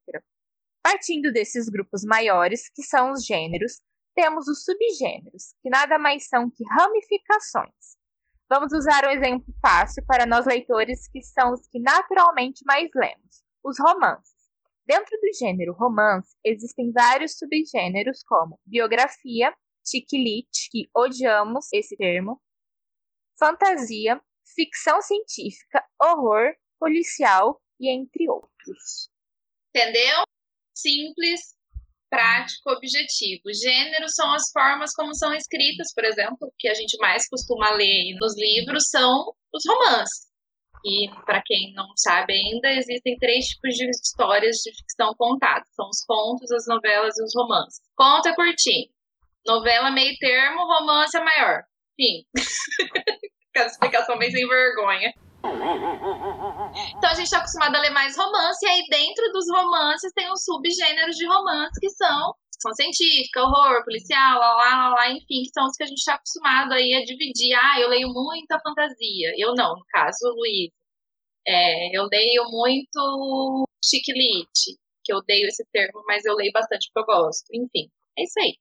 Partindo desses grupos maiores, que são os gêneros, temos os subgêneros, que nada mais são que ramificações. Vamos usar um exemplo fácil para nós leitores, que são os que naturalmente mais lemos: os romances. Dentro do gênero romance, existem vários subgêneros, como biografia, chick que odiamos esse termo, fantasia, ficção científica, horror, policial e entre outros. Entendeu? Simples, prático, objetivo. Gênero são as formas como são escritas, por exemplo, que a gente mais costuma ler nos livros são os romances. E, para quem não sabe ainda, existem três tipos de histórias de ficção contadas: são os contos, as novelas e os romances. Conto é curtinho, novela meio termo, romance é maior. Enfim. Aquela explicação bem sem vergonha. Então a gente está acostumado a ler mais romance, e aí dentro dos romances tem os subgêneros de romance que são ficção científica, horror, policial, lá, lá, lá, lá, enfim, que são os que a gente está acostumado aí a dividir. Ah, eu leio muita fantasia. Eu não, no caso, Luiz. É, eu leio muito chiquilite, que eu odeio esse termo, mas eu leio bastante porque eu gosto. Enfim, é isso aí.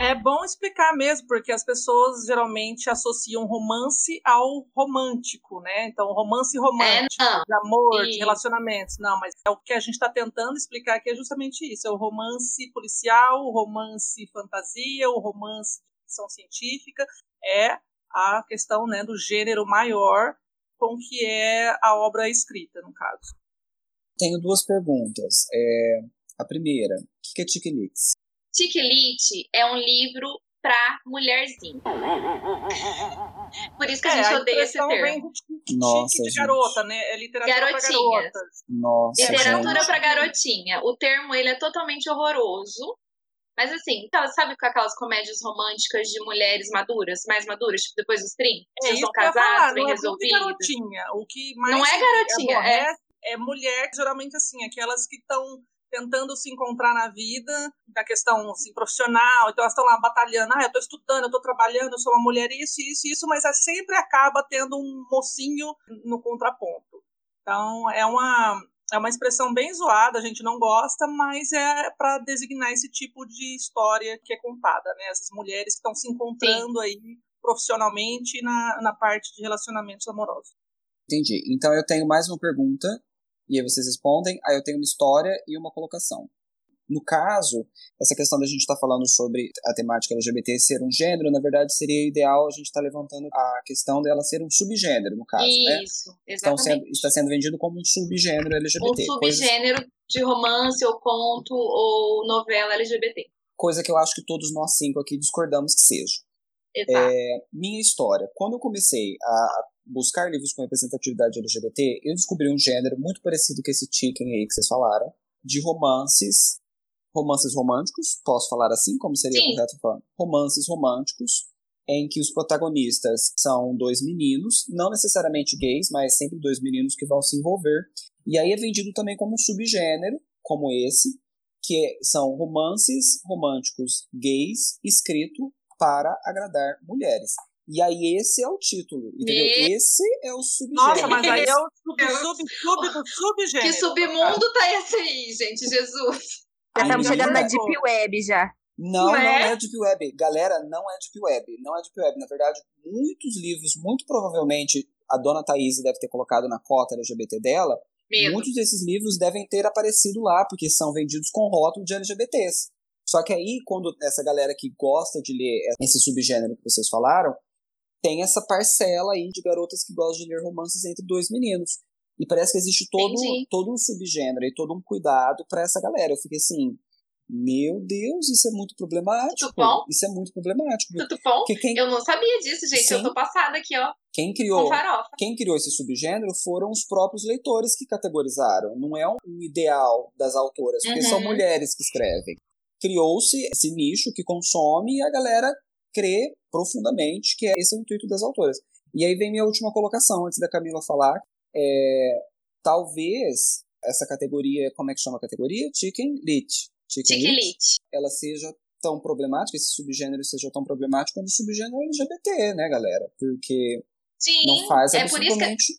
É bom explicar mesmo, porque as pessoas geralmente associam romance ao romântico, né? Então, romance romântico, é, de amor, e... de relacionamentos. Não, mas é o que a gente está tentando explicar aqui é justamente isso: é o romance policial, o romance fantasia, o romance de ficção científica. É a questão né, do gênero maior com que é a obra escrita, no caso. Tenho duas perguntas. É, a primeira, o que é Tiquilix? Tiquilite é um livro pra mulherzinha. Por isso que a é, gente odeia esse termo. Nossa, de garota, né? É literatura Garotinhas. pra garotas. Nossa, literatura gente. pra garotinha. O termo ele é totalmente horroroso. Mas assim, sabe com aquelas comédias românticas de mulheres maduras, mais maduras, tipo depois dos 30? É, já estão casadas, bem não é garotinha. O que mais não é garotinha, é, é, é mulher, geralmente assim, aquelas que estão tentando se encontrar na vida, da questão assim, profissional, então elas estão lá batalhando, ah, eu estou estudando, eu estou trabalhando, eu sou uma mulher, isso, isso, isso, mas é sempre acaba tendo um mocinho no contraponto. Então, é uma, é uma expressão bem zoada, a gente não gosta, mas é para designar esse tipo de história que é contada, né? Essas mulheres que estão se encontrando Sim. aí profissionalmente na, na parte de relacionamentos amorosos. Entendi. Então eu tenho mais uma pergunta e aí vocês respondem, aí eu tenho uma história e uma colocação. No caso, essa questão da gente estar tá falando sobre a temática LGBT ser um gênero, na verdade seria ideal a gente estar tá levantando a questão dela ser um subgênero, no caso, Isso, né? Isso, exatamente. Então sendo, está sendo vendido como um subgênero LGBT. Um subgênero coisas... de romance ou conto ou novela LGBT. Coisa que eu acho que todos nós cinco aqui discordamos que seja. Exato. É, minha história. Quando eu comecei a buscar livros com representatividade LGBT, eu descobri um gênero muito parecido com esse chicken aí que vocês falaram, de romances, romances românticos, posso falar assim, como seria Sim. correto falar? Romances românticos, em que os protagonistas são dois meninos, não necessariamente gays, mas sempre dois meninos que vão se envolver. E aí é vendido também como um subgênero, como esse, que são romances românticos gays escrito para agradar mulheres. E aí esse é o título, entendeu? Me... Esse é o subgênero. Nossa, mas aí é o sub, sub, sub do subgênero. Que submundo tá esse aí, gente? Jesus. Já estamos chegando na Deep Web já. Não, não é? não é Deep Web. Galera, não é Deep Web. Não é Deep Web. Na verdade, muitos livros, muito provavelmente, a dona Thaís deve ter colocado na cota LGBT dela. Medo. Muitos desses livros devem ter aparecido lá, porque são vendidos com rótulo de LGBTs. Só que aí, quando essa galera que gosta de ler esse subgênero que vocês falaram, tem essa parcela aí de garotas que gostam de ler romances entre dois meninos. E parece que existe todo, todo um subgênero e todo um cuidado para essa galera. Eu fiquei assim, meu Deus, isso é muito problemático. Tudo bom? Isso é muito problemático. Tudo bom? Quem... Eu não sabia disso, gente. Sim. Eu tô passada aqui, ó. Quem criou, quem criou esse subgênero foram os próprios leitores que categorizaram. Não é um ideal das autoras, porque uhum. são mulheres que escrevem. Criou-se esse nicho que consome e a galera crê profundamente que esse é o intuito das autoras. E aí vem minha última colocação, antes da Camila falar. É, talvez essa categoria, como é que chama a categoria? Chicken Lit. Chicken, Chicken lit. Ela seja tão problemática, esse subgênero seja tão problemático quanto o subgênero LGBT, né, galera? Porque Sim, não faz é por isso que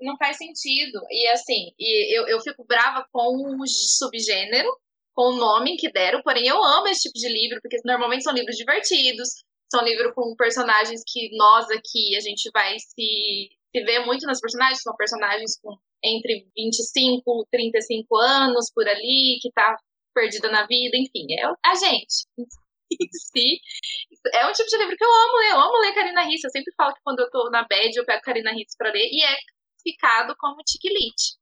não faz sentido. E assim, e eu, eu fico brava com o subgênero, com o nome que deram, porém eu amo esse tipo de livro, porque normalmente são livros divertidos, são livros com personagens que nós aqui, a gente vai se, se ver muito nos personagens, são personagens com entre 25 35 anos por ali, que tá perdida na vida, enfim, é a gente si. É um tipo de livro que eu amo ler. Eu amo ler Karina Risse. Eu sempre falo que quando eu tô na bed, eu pego Karina Risse pra ler. E é ficado como Tiquilite.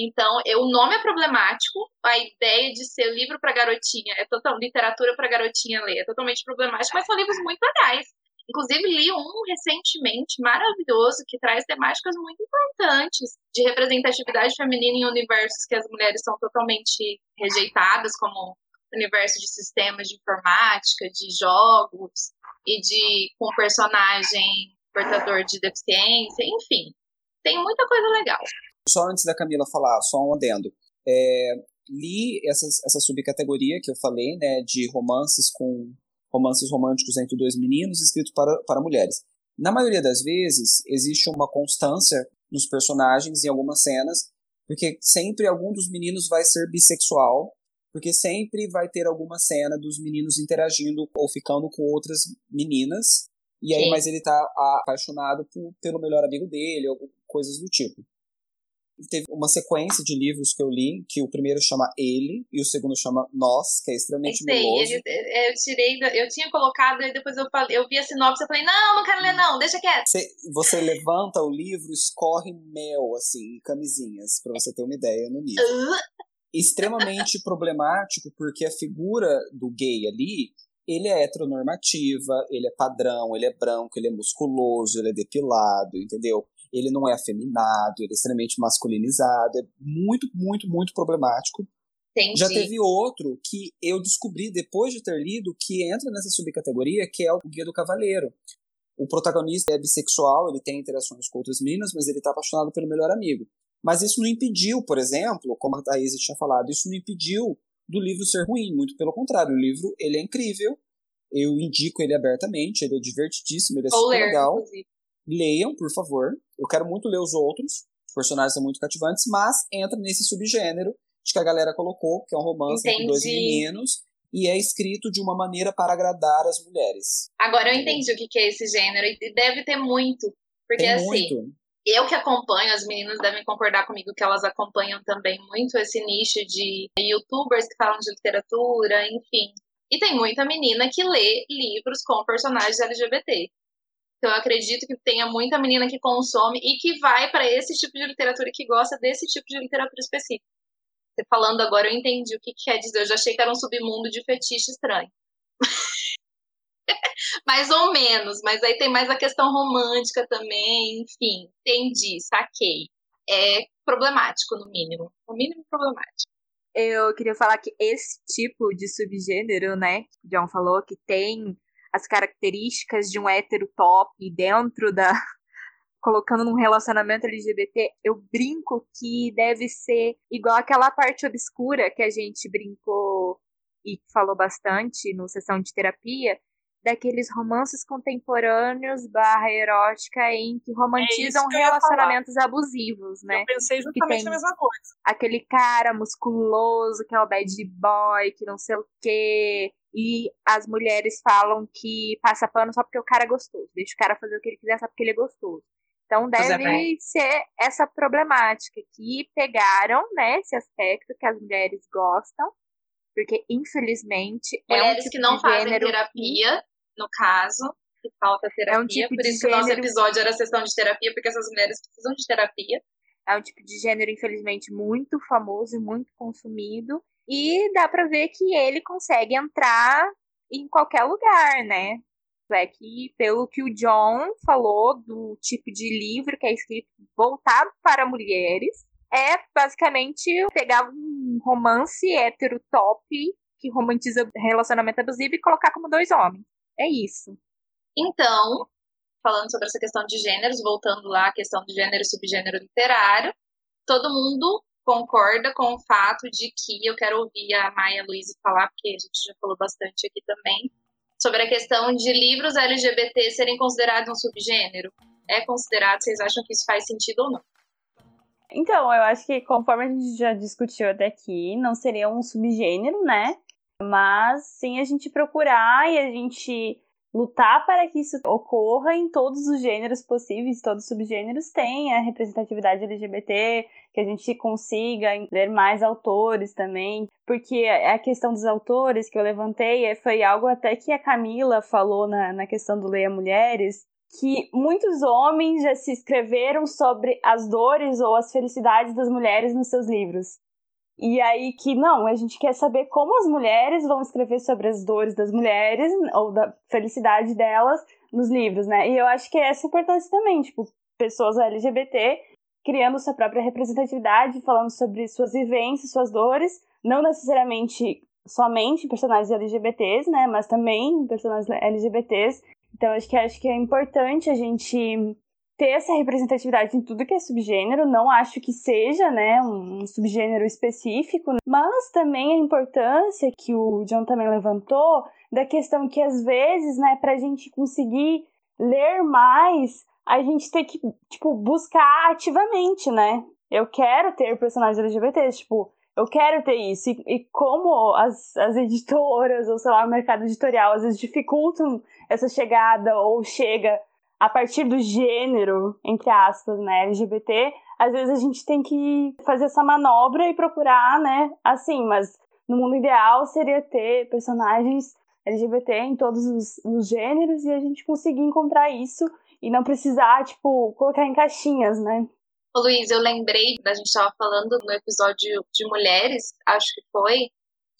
Então, eu, o nome é problemático, a ideia de ser livro para garotinha, é total, literatura para garotinha ler, é totalmente problemático, mas são livros muito legais. Inclusive, li um recentemente maravilhoso que traz temáticas muito importantes de representatividade feminina em universos que as mulheres são totalmente rejeitadas, como universo de sistemas de informática, de jogos e de com personagem portador de deficiência, enfim, tem muita coisa legal. Só antes da Camila falar, só um adendo. É, li essas, essa subcategoria que eu falei, né, de romances com romances românticos entre dois meninos escritos para, para mulheres. Na maioria das vezes, existe uma constância nos personagens em algumas cenas, porque sempre algum dos meninos vai ser bissexual, porque sempre vai ter alguma cena dos meninos interagindo ou ficando com outras meninas, e aí, Sim. mas ele tá apaixonado por, pelo melhor amigo dele, ou coisas do tipo. Teve uma sequência de livros que eu li, que o primeiro chama Ele e o segundo chama Nós, que é extremamente Sei, meloso. Ele, eu tirei, eu tinha colocado e depois eu, falei, eu vi a sinopse e falei, não, não quero ler não, deixa quieto. Você, você levanta o livro, escorre mel, assim, camisinhas, para você ter uma ideia no nível. extremamente problemático porque a figura do gay ali ele é heteronormativa, ele é padrão, ele é branco, ele é musculoso, ele é depilado, entendeu? Ele não é afeminado, ele é extremamente masculinizado, é muito, muito, muito problemático. Entendi. Já teve outro que eu descobri depois de ter lido que entra nessa subcategoria, que é o Guia do Cavaleiro. O protagonista é bissexual, ele tem interações com outras meninas, mas ele está apaixonado pelo melhor amigo. Mas isso não impediu, por exemplo, como a Thaís tinha falado, isso não impediu do livro ser ruim, muito pelo contrário, o livro ele é incrível, eu indico ele abertamente, ele é divertidíssimo, ele é Vou super ler, legal. inclusive. Leiam, por favor. Eu quero muito ler os outros, os personagens são muito cativantes, mas entra nesse subgênero de que a galera colocou, que é um romance entre dois Entendi. meninos, e é escrito de uma maneira para agradar as mulheres. Agora eu entendi o que que é esse gênero e deve ter muito. Porque Tem assim, muito. eu que acompanho, as meninas devem concordar comigo que elas acompanham também muito esse nicho de youtubers que falam de literatura, enfim. E tem muita menina que lê livros com personagens LGBT. Então eu acredito que tenha muita menina que consome e que vai para esse tipo de literatura e que gosta desse tipo de literatura específica. Você falando agora, eu entendi o que, que quer dizer. Eu já achei que era um submundo de fetiche estranho. mais ou menos, mas aí tem mais a questão romântica também, enfim, entendi, saquei. É problemático, no mínimo. No mínimo problemático. Eu queria falar que esse tipo de subgênero, né, que o John falou, que tem as características de um hétero top dentro da. colocando num relacionamento LGBT, eu brinco que deve ser igual aquela parte obscura que a gente brincou e falou bastante no sessão de terapia, daqueles romances contemporâneos barra erótica em que romantizam É relacionamentos abusivos, né? Eu pensei justamente tem- na mesma coisa. aquele cara musculoso que é o bad boy, que não sei o quê. E as mulheres falam que passa pano só porque o cara é gostoso. Deixa o cara fazer o que ele quiser só porque ele é gostoso. Então é, deve ser essa problemática que pegaram, né, esse aspecto que as mulheres gostam, porque infelizmente é um Mulheres tipo que não de fazem gênero terapia, no caso, que falta terapia. É um tipo por de isso que o nosso gênero- episódio era sessão de terapia, porque essas mulheres precisam de terapia. É um tipo de gênero, infelizmente, muito famoso e muito consumido. E dá pra ver que ele consegue entrar em qualquer lugar, né? É que, pelo que o John falou do tipo de livro que é escrito voltado para mulheres, é basicamente pegar um romance hétero top que romantiza relacionamento abusivo e colocar como dois homens. É isso. Então, falando sobre essa questão de gêneros, voltando lá à questão de gênero e subgênero literário, todo mundo concorda com o fato de que eu quero ouvir a Maia Luiz falar, porque a gente já falou bastante aqui também, sobre a questão de livros LGBT serem considerados um subgênero. É considerado, vocês acham que isso faz sentido ou não? Então, eu acho que conforme a gente já discutiu até aqui, não seria um subgênero, né? Mas sim a gente procurar e a gente lutar para que isso ocorra em todos os gêneros possíveis, todos os subgêneros têm a representatividade LGBT, que a gente consiga ler mais autores também, porque a questão dos autores que eu levantei foi algo até que a Camila falou na, na questão do Leia Mulheres, que muitos homens já se escreveram sobre as dores ou as felicidades das mulheres nos seus livros. E aí que não, a gente quer saber como as mulheres vão escrever sobre as dores das mulheres ou da felicidade delas nos livros, né? E eu acho que é essa importância também, tipo, pessoas LGBT criando sua própria representatividade, falando sobre suas vivências, suas dores, não necessariamente somente personagens LGBTs, né, mas também personagens LGBTs. Então acho que acho que é importante a gente ter essa representatividade em tudo que é subgênero. Não acho que seja, né, um subgênero específico, mas também a importância que o John também levantou da questão que às vezes, né, a gente conseguir ler mais, a gente tem que, tipo, buscar ativamente, né? Eu quero ter personagens LGBTs, tipo, eu quero ter isso. E, e, como as, as editoras, ou sei lá, o mercado editorial, às vezes dificultam essa chegada, ou chega a partir do gênero, entre aspas, né, LGBT, às vezes a gente tem que fazer essa manobra e procurar, né, assim, mas no mundo ideal seria ter personagens LGBT em todos os, os gêneros e a gente conseguir encontrar isso e não precisar, tipo, colocar em caixinhas, né? Ô Luiz, eu lembrei, a gente estava falando no episódio de mulheres, acho que foi,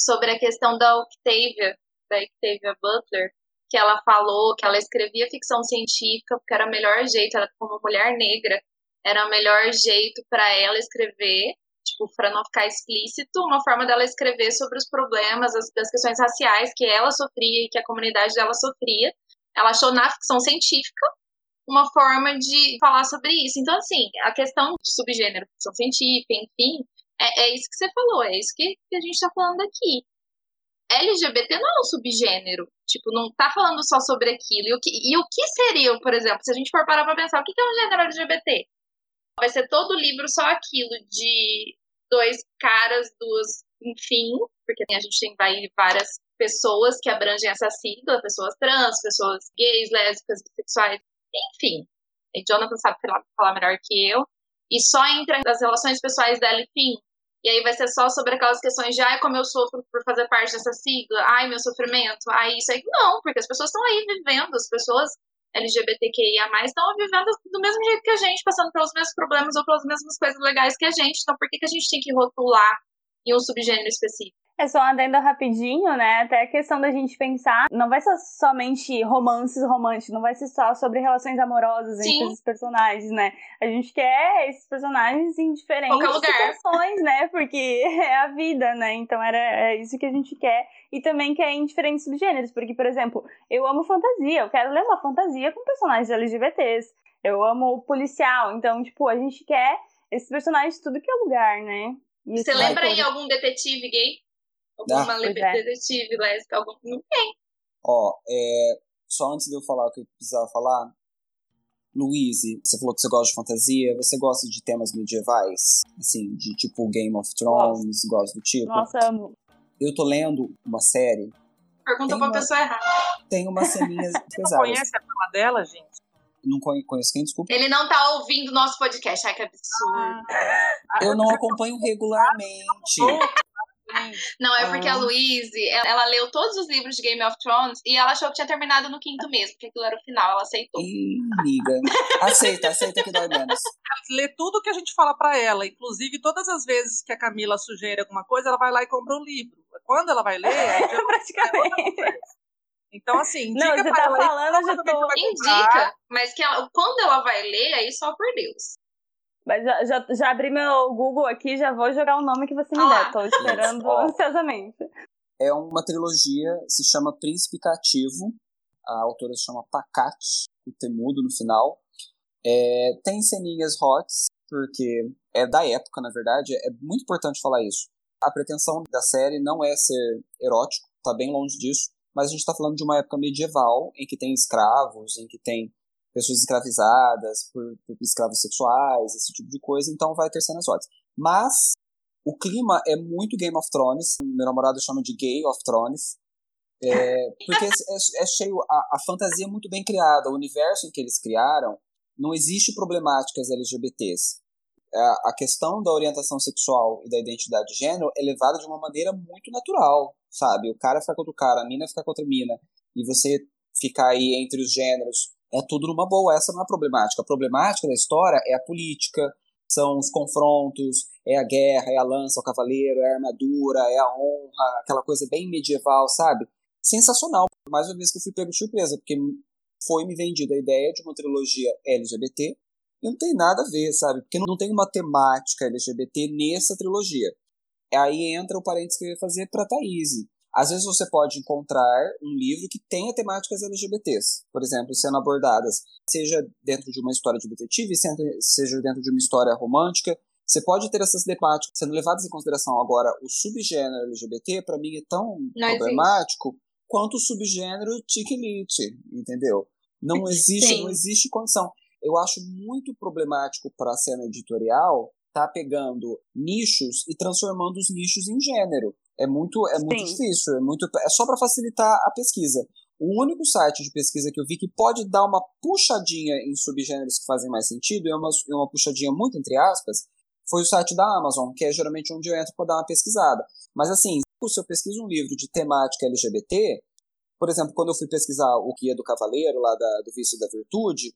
sobre a questão da Octavia, da Octavia Butler, que ela falou que ela escrevia ficção científica porque era o melhor jeito, ela como mulher negra, era o melhor jeito para ela escrever, tipo, para não ficar explícito, uma forma dela escrever sobre os problemas, as, as questões raciais que ela sofria e que a comunidade dela sofria. Ela achou na ficção científica uma forma de falar sobre isso. Então, assim, a questão de subgênero, ficção científica, enfim, é, é isso que você falou, é isso que, que a gente está falando aqui. LGBT não é um subgênero. Tipo, não tá falando só sobre aquilo. E o que, e o que seria, por exemplo, se a gente for parar pra pensar, o que é um gênero LGBT? Vai ser todo livro só aquilo de dois caras, duas, enfim, porque a gente tem várias pessoas que abrangem essa sigla, pessoas trans, pessoas gays, lésbicas, bissexuais, enfim. E Jonathan sabe falar melhor que eu. E só entra as relações pessoais dela, enfim, e aí vai ser só sobre aquelas questões de, ai, como eu sofro por fazer parte dessa sigla, ai, meu sofrimento, ai, isso aí. Não, porque as pessoas estão aí vivendo, as pessoas LGBTQIA+, estão vivendo do mesmo jeito que a gente, passando pelos mesmos problemas ou pelas mesmas coisas legais que a gente. Então, por que, que a gente tem que rotular em um subgênero específico? É só um adendo rapidinho, né? Até a questão da gente pensar, não vai ser somente romances românticos, não vai ser só sobre relações amorosas Sim. entre esses personagens, né? A gente quer esses personagens em diferentes situações, né? Porque é a vida, né? Então era é isso que a gente quer. E também quer em diferentes subgêneros, porque, por exemplo, eu amo fantasia, eu quero ler uma fantasia com personagens LGBTs. Eu amo policial, então, tipo, a gente quer esses personagens tudo que é lugar, né? Você lembra aí algum detetive gay? Alguma ah. detetive lésbica, algum... não tem. Ó, é, só antes de eu falar o que eu precisava falar, Louise, você falou que você gosta de fantasia, você gosta de temas medievais? Assim, de tipo Game of Thrones, gosta do tipo? Nossa, amo. Eu tô lendo uma série. Pergunta pra uma, pessoa errada. Tem umas ceninhas Você não conhece a fama dela, gente? Não conheço quem, desculpa. Ele não tá ouvindo nosso podcast. Ai, que absurdo. Ah, eu não acompanho regularmente. Não, é porque a ah. Louise, ela, leu todos os livros de Game of Thrones e ela achou que tinha terminado no quinto mesmo, porque aquilo era o final, ela aceitou. Ih, amiga. Aceita, aceita que dói menos. Lê tudo que a gente fala para ela, inclusive todas as vezes que a Camila sugere alguma coisa, ela vai lá e compra o um livro. Quando ela vai ler, já praticamente. Então, assim, indica Não, você tá falando, eu já tô... Indica, mas que ela, quando ela vai ler, aí só por Deus. Mas já, já, já, abri meu Google aqui, já vou jogar o nome que você me ah. der. Tô esperando Isso, ansiosamente. É uma trilogia, se chama Príncipe Cativo. A autora se chama Pacat, o temudo no final. É, tem ceninhas hots, porque é da época, na verdade. É muito importante falar isso. A pretensão da série não é ser erótico, tá bem longe disso. Mas a gente tá falando de uma época medieval, em que tem escravos, em que tem pessoas escravizadas por, por escravos sexuais, esse tipo de coisa, então vai ter cenas fortes. Mas o clima é muito Game of Thrones, meu namorado chama de Gay of Thrones, é, porque é, é, é cheio, a, a, fantasia é muito bem criada, o universo em que eles criaram, não existe problemáticas LGBTs. A, a questão da orientação sexual e da identidade de gênero é levada de uma maneira muito natural, sabe? O cara fica contra o cara, a mina fica contra a mina, e você ficar aí entre os gêneros, é tudo numa boa, essa não é a problemática. A problemática da história é a política, são os confrontos, é a guerra, é a lança, o cavaleiro, é a armadura, é a honra, aquela coisa bem medieval, sabe? Sensacional. Mais uma vez que eu fui pego de surpresa, porque foi me vendida a ideia de uma trilogia LGBT e não tem nada a ver, sabe? Porque não tem uma temática LGBT nessa trilogia. Aí entra o parênteses que eu ia fazer para Thaís. Às vezes você pode encontrar um livro que tenha temáticas LGBTs, por exemplo, sendo abordadas, seja dentro de uma história de detetive, seja dentro de uma história romântica. Você pode ter essas temáticas sendo levadas em consideração. Agora, o subgênero LGBT, para mim, é tão não problemático existe. quanto o subgênero tiquilite, entendeu? Não existe, não existe condição. Eu acho muito problemático para a cena editorial tá pegando nichos e transformando os nichos em gênero. É muito, é muito difícil, é muito, é só para facilitar a pesquisa. O único site de pesquisa que eu vi que pode dar uma puxadinha em subgêneros que fazem mais sentido, e uma, uma puxadinha muito entre aspas, foi o site da Amazon, que é geralmente onde eu entro para dar uma pesquisada. Mas assim, se eu pesquiso um livro de temática LGBT, por exemplo, quando eu fui pesquisar o Guia do Cavaleiro, lá da, do Vício da Virtude,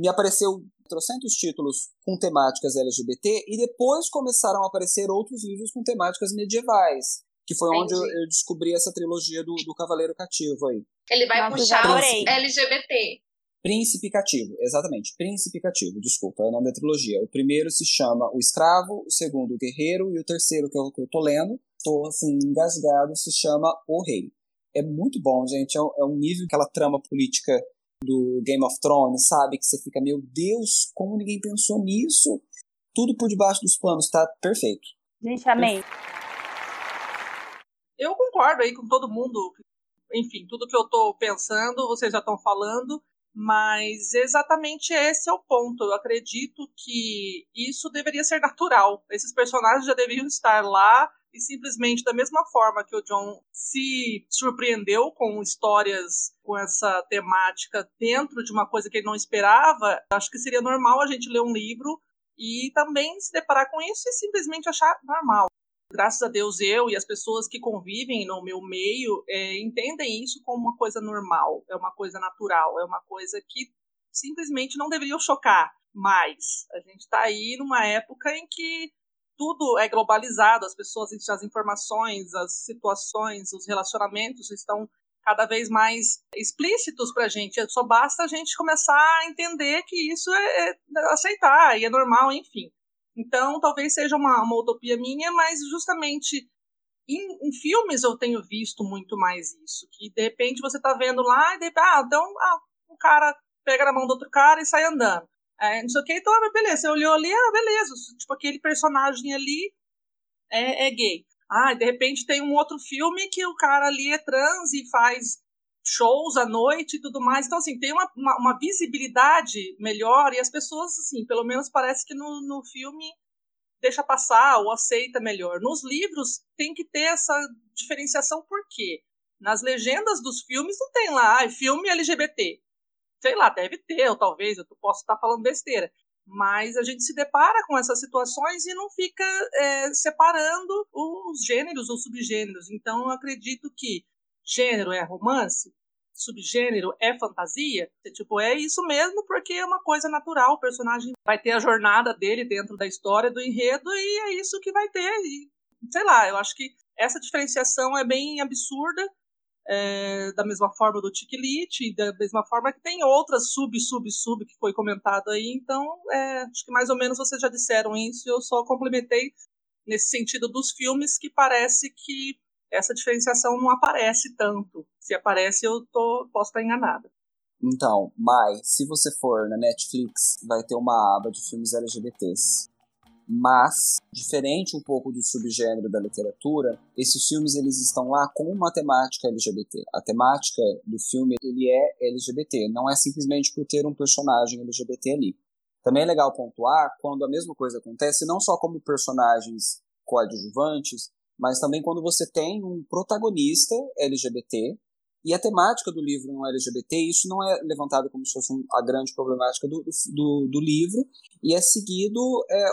me apareceu trocentos títulos com temáticas LGBT e depois começaram a aparecer outros livros com temáticas medievais, que foi Entendi. onde eu, eu, descobri essa trilogia do, do Cavaleiro Cativo aí. Ele vai Nossa, puxar os LGBT. Príncipe Cativo, exatamente. Príncipe Cativo, desculpa, é o nome da trilogia. O primeiro se chama O Escravo, o segundo O Guerreiro e o terceiro, que eu, que eu tô lendo, tô assim, engasgado, se chama O Rei. É muito bom, gente. É um, é um nível, aquela trama política do Game of Thrones, sabe? Que você fica, meu Deus, como ninguém pensou nisso? Tudo por debaixo dos panos, tá perfeito. Gente, amém. Eu concordo aí com todo mundo. Enfim, tudo que eu tô pensando, vocês já estão falando, mas exatamente esse é o ponto. Eu acredito que isso deveria ser natural. Esses personagens já deveriam estar lá e simplesmente da mesma forma que o John se surpreendeu com histórias com essa temática dentro de uma coisa que ele não esperava, acho que seria normal a gente ler um livro e também se deparar com isso e simplesmente achar normal. Graças a Deus, eu e as pessoas que convivem no meu meio é, entendem isso como uma coisa normal, é uma coisa natural, é uma coisa que simplesmente não deveria chocar mais. A gente está aí numa época em que tudo é globalizado, as pessoas, as informações, as situações, os relacionamentos estão cada vez mais explícitos para a gente. Só basta a gente começar a entender que isso é, é aceitar e é normal, enfim. Então, talvez seja uma, uma utopia minha, mas justamente em, em, filmes eu tenho visto muito mais isso. Que de repente você está vendo lá e de repente, ah, então ah, um cara pega na mão do outro cara e sai andando. É, não sei o que, então, ah, beleza. Você olhou ali, ah, beleza. Tipo, aquele personagem ali é, é gay. Ah, de repente tem um outro filme que o cara ali é trans e faz shows à noite e tudo mais. Então, assim, tem uma, uma, uma, visibilidade melhor e as pessoas, assim, pelo menos parece que no, no filme deixa passar ou aceita melhor. Nos livros tem que ter essa diferenciação, por quê? Nas legendas dos filmes não tem lá, ah, filme LGBT sei lá, deve ter, ou talvez, eu posso estar falando besteira. Mas a gente se depara com essas situações e não fica é, separando os gêneros ou subgêneros. Então, eu acredito que gênero é romance, subgênero é fantasia. Tipo, é isso mesmo, porque é uma coisa natural. O personagem vai ter a jornada dele dentro da história, do enredo, e é isso que vai ter. E, sei lá, eu acho que essa diferenciação é bem absurda é, da mesma forma do Tiquilite, da mesma forma que tem outras sub, sub, sub que foi comentado aí. Então, é, acho que mais ou menos vocês já disseram isso. Eu só complementei nesse sentido dos filmes que parece que essa diferenciação não aparece tanto. Se aparece, eu tô, posso estar enganada. Então, Mai, se você for na Netflix, vai ter uma aba de filmes LGBTs. Mas, diferente um pouco do subgênero da literatura, esses filmes eles estão lá com uma temática LGBT. A temática do filme ele é LGBT, não é simplesmente por ter um personagem LGBT ali. Também é legal pontuar quando a mesma coisa acontece não só como personagens coadjuvantes, mas também quando você tem um protagonista LGBT e a temática do livro não é LGBT, isso não é levantado como se fosse a grande problemática do, do, do livro, e é seguido é,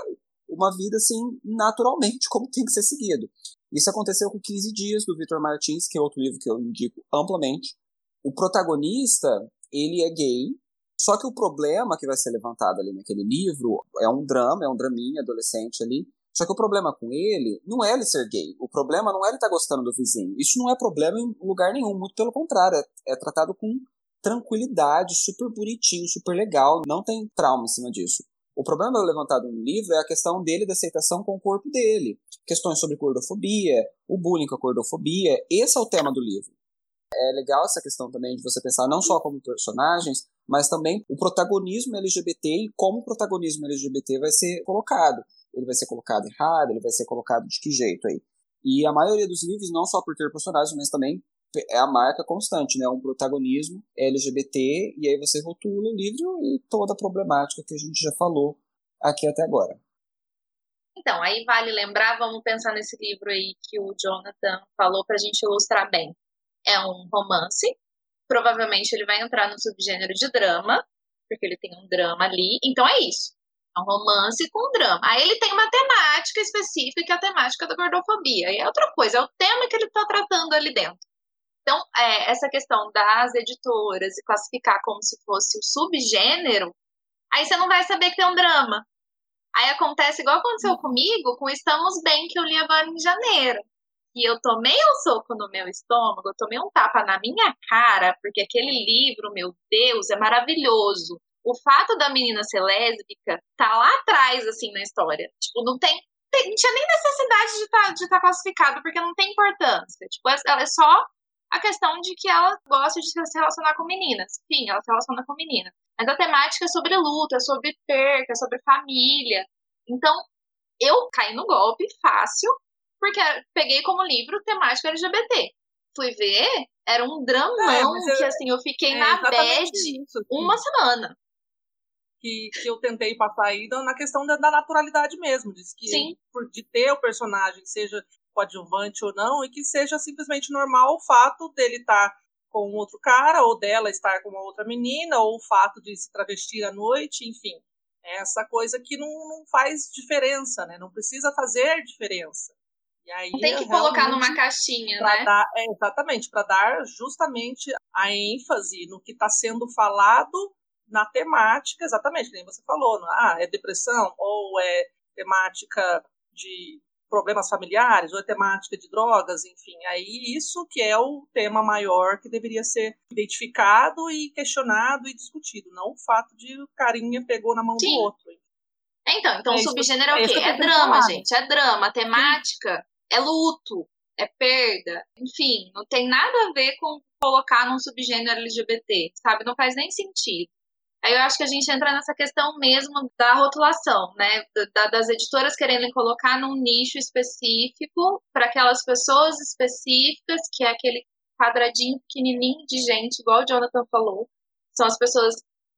uma vida assim naturalmente como tem que ser seguido. Isso aconteceu com 15 dias do Victor Martins, que é outro livro que eu indico amplamente. O protagonista, ele é gay, só que o problema que vai ser levantado ali naquele livro é um drama, é um draminha adolescente ali. Só que o problema com ele não é ele ser gay. O problema não é ele estar tá gostando do vizinho. Isso não é problema em lugar nenhum. Muito pelo contrário. É, é tratado com tranquilidade, super bonitinho, super legal. Não tem trauma em cima disso. O problema levantado no livro é a questão dele da aceitação com o corpo dele. Questões sobre gordofobia, o bullying com a gordofobia. Esse é o tema do livro. É legal essa questão também de você pensar não só como personagens, mas também o protagonismo LGBT e como o protagonismo LGBT vai ser colocado. Ele vai ser colocado errado, ele vai ser colocado de que jeito aí. E a maioria dos livros, não só por ter personagens, mas também é a marca constante, né? Um protagonismo LGBT, e aí você rotula o livro e toda a problemática que a gente já falou aqui até agora. Então, aí vale lembrar, vamos pensar nesse livro aí que o Jonathan falou para a gente ilustrar bem. É um romance, provavelmente ele vai entrar no subgênero de drama, porque ele tem um drama ali, então é isso. É um romance com drama. Aí ele tem uma temática específica, que é a temática da gordofobia. E é outra coisa, é o tema que ele está tratando ali dentro. Então, é, essa questão das editoras e classificar como se fosse o subgênero, aí você não vai saber que tem um drama. Aí acontece igual aconteceu comigo com Estamos Bem, que eu li agora em janeiro. E eu tomei um soco no meu estômago, eu tomei um tapa na minha cara, porque aquele livro, meu Deus, é maravilhoso. O fato da menina ser lésbica tá lá atrás, assim, na história. Tipo, não tem. tem não tinha nem necessidade de estar tá, de tá classificado, porque não tem importância. Tipo, ela é só a questão de que ela gosta de se relacionar com meninas. Sim, ela se relaciona com meninas. Mas a temática é sobre luta, é sobre perca, é sobre família. Então, eu caí no golpe fácil, porque peguei como livro temática LGBT. Fui ver, era um dramão é, eu, que, assim, eu fiquei é na bed uma semana. Que, que eu tentei passar aí na questão da, da naturalidade mesmo. Diz que Sim. por de ter o personagem, seja coadjuvante ou não, e que seja simplesmente normal o fato dele estar tá com outro cara, ou dela estar com uma outra menina, ou o fato de se travestir à noite, enfim. É essa coisa que não, não faz diferença, né? Não precisa fazer diferença. E aí, Tem que colocar numa caixinha, né? Dar, é, exatamente, para dar justamente a ênfase no que está sendo falado na temática, exatamente, como você falou, ah, é depressão ou é temática de problemas familiares ou a temática de drogas, enfim, aí isso que é o tema maior que deveria ser identificado e questionado e discutido, não o fato de o carinha pegou na mão Sim. do outro. Então, então é o subgênero é o quê? É, é drama, gente, é drama, a temática Sim. é luto, é perda, enfim, não tem nada a ver com colocar num subgênero LGBT, sabe? Não faz nem sentido. Aí eu acho que a gente entra nessa questão mesmo da rotulação, né? Da, das editoras querendo colocar num nicho específico para aquelas pessoas específicas, que é aquele quadradinho pequenininho de gente, igual o Jonathan falou. São as pessoas,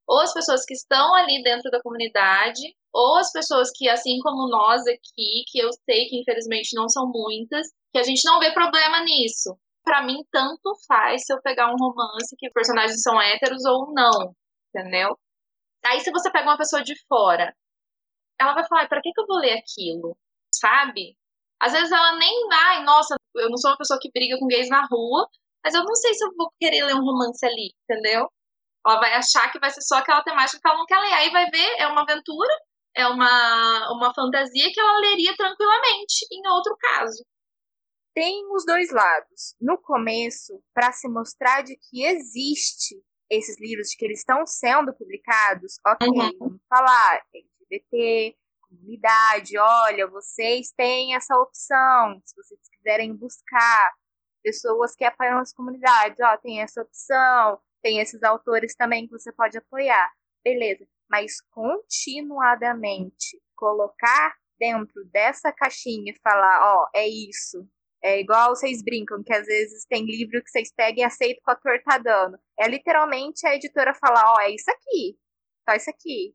ou as pessoas que estão ali dentro da comunidade, ou as pessoas que, assim como nós aqui, que eu sei que infelizmente não são muitas, que a gente não vê problema nisso. Para mim, tanto faz se eu pegar um romance que personagens são héteros ou não entendeu? Aí se você pega uma pessoa de fora, ela vai falar, para que, que eu vou ler aquilo? Sabe? Às vezes ela nem, ai, nossa, eu não sou uma pessoa que briga com gays na rua, mas eu não sei se eu vou querer ler um romance ali, entendeu? Ela vai achar que vai ser só aquela temática que ela não quer ler. Aí vai ver, é uma aventura, é uma, uma fantasia que ela leria tranquilamente em outro caso. Tem os dois lados. No começo, para se mostrar de que existe esses livros de que eles estão sendo publicados, ok, uhum. vamos falar LGBT, comunidade, olha, vocês têm essa opção, se vocês quiserem buscar pessoas que apoiam as comunidades, ó, tem essa opção, tem esses autores também que você pode apoiar, beleza, mas continuadamente colocar dentro dessa caixinha e falar, ó, é isso. É igual vocês brincam, que às vezes tem livro que vocês pegam e aceitam que o ator tá dando. É literalmente a editora falar, ó, oh, é isso aqui. Só isso aqui.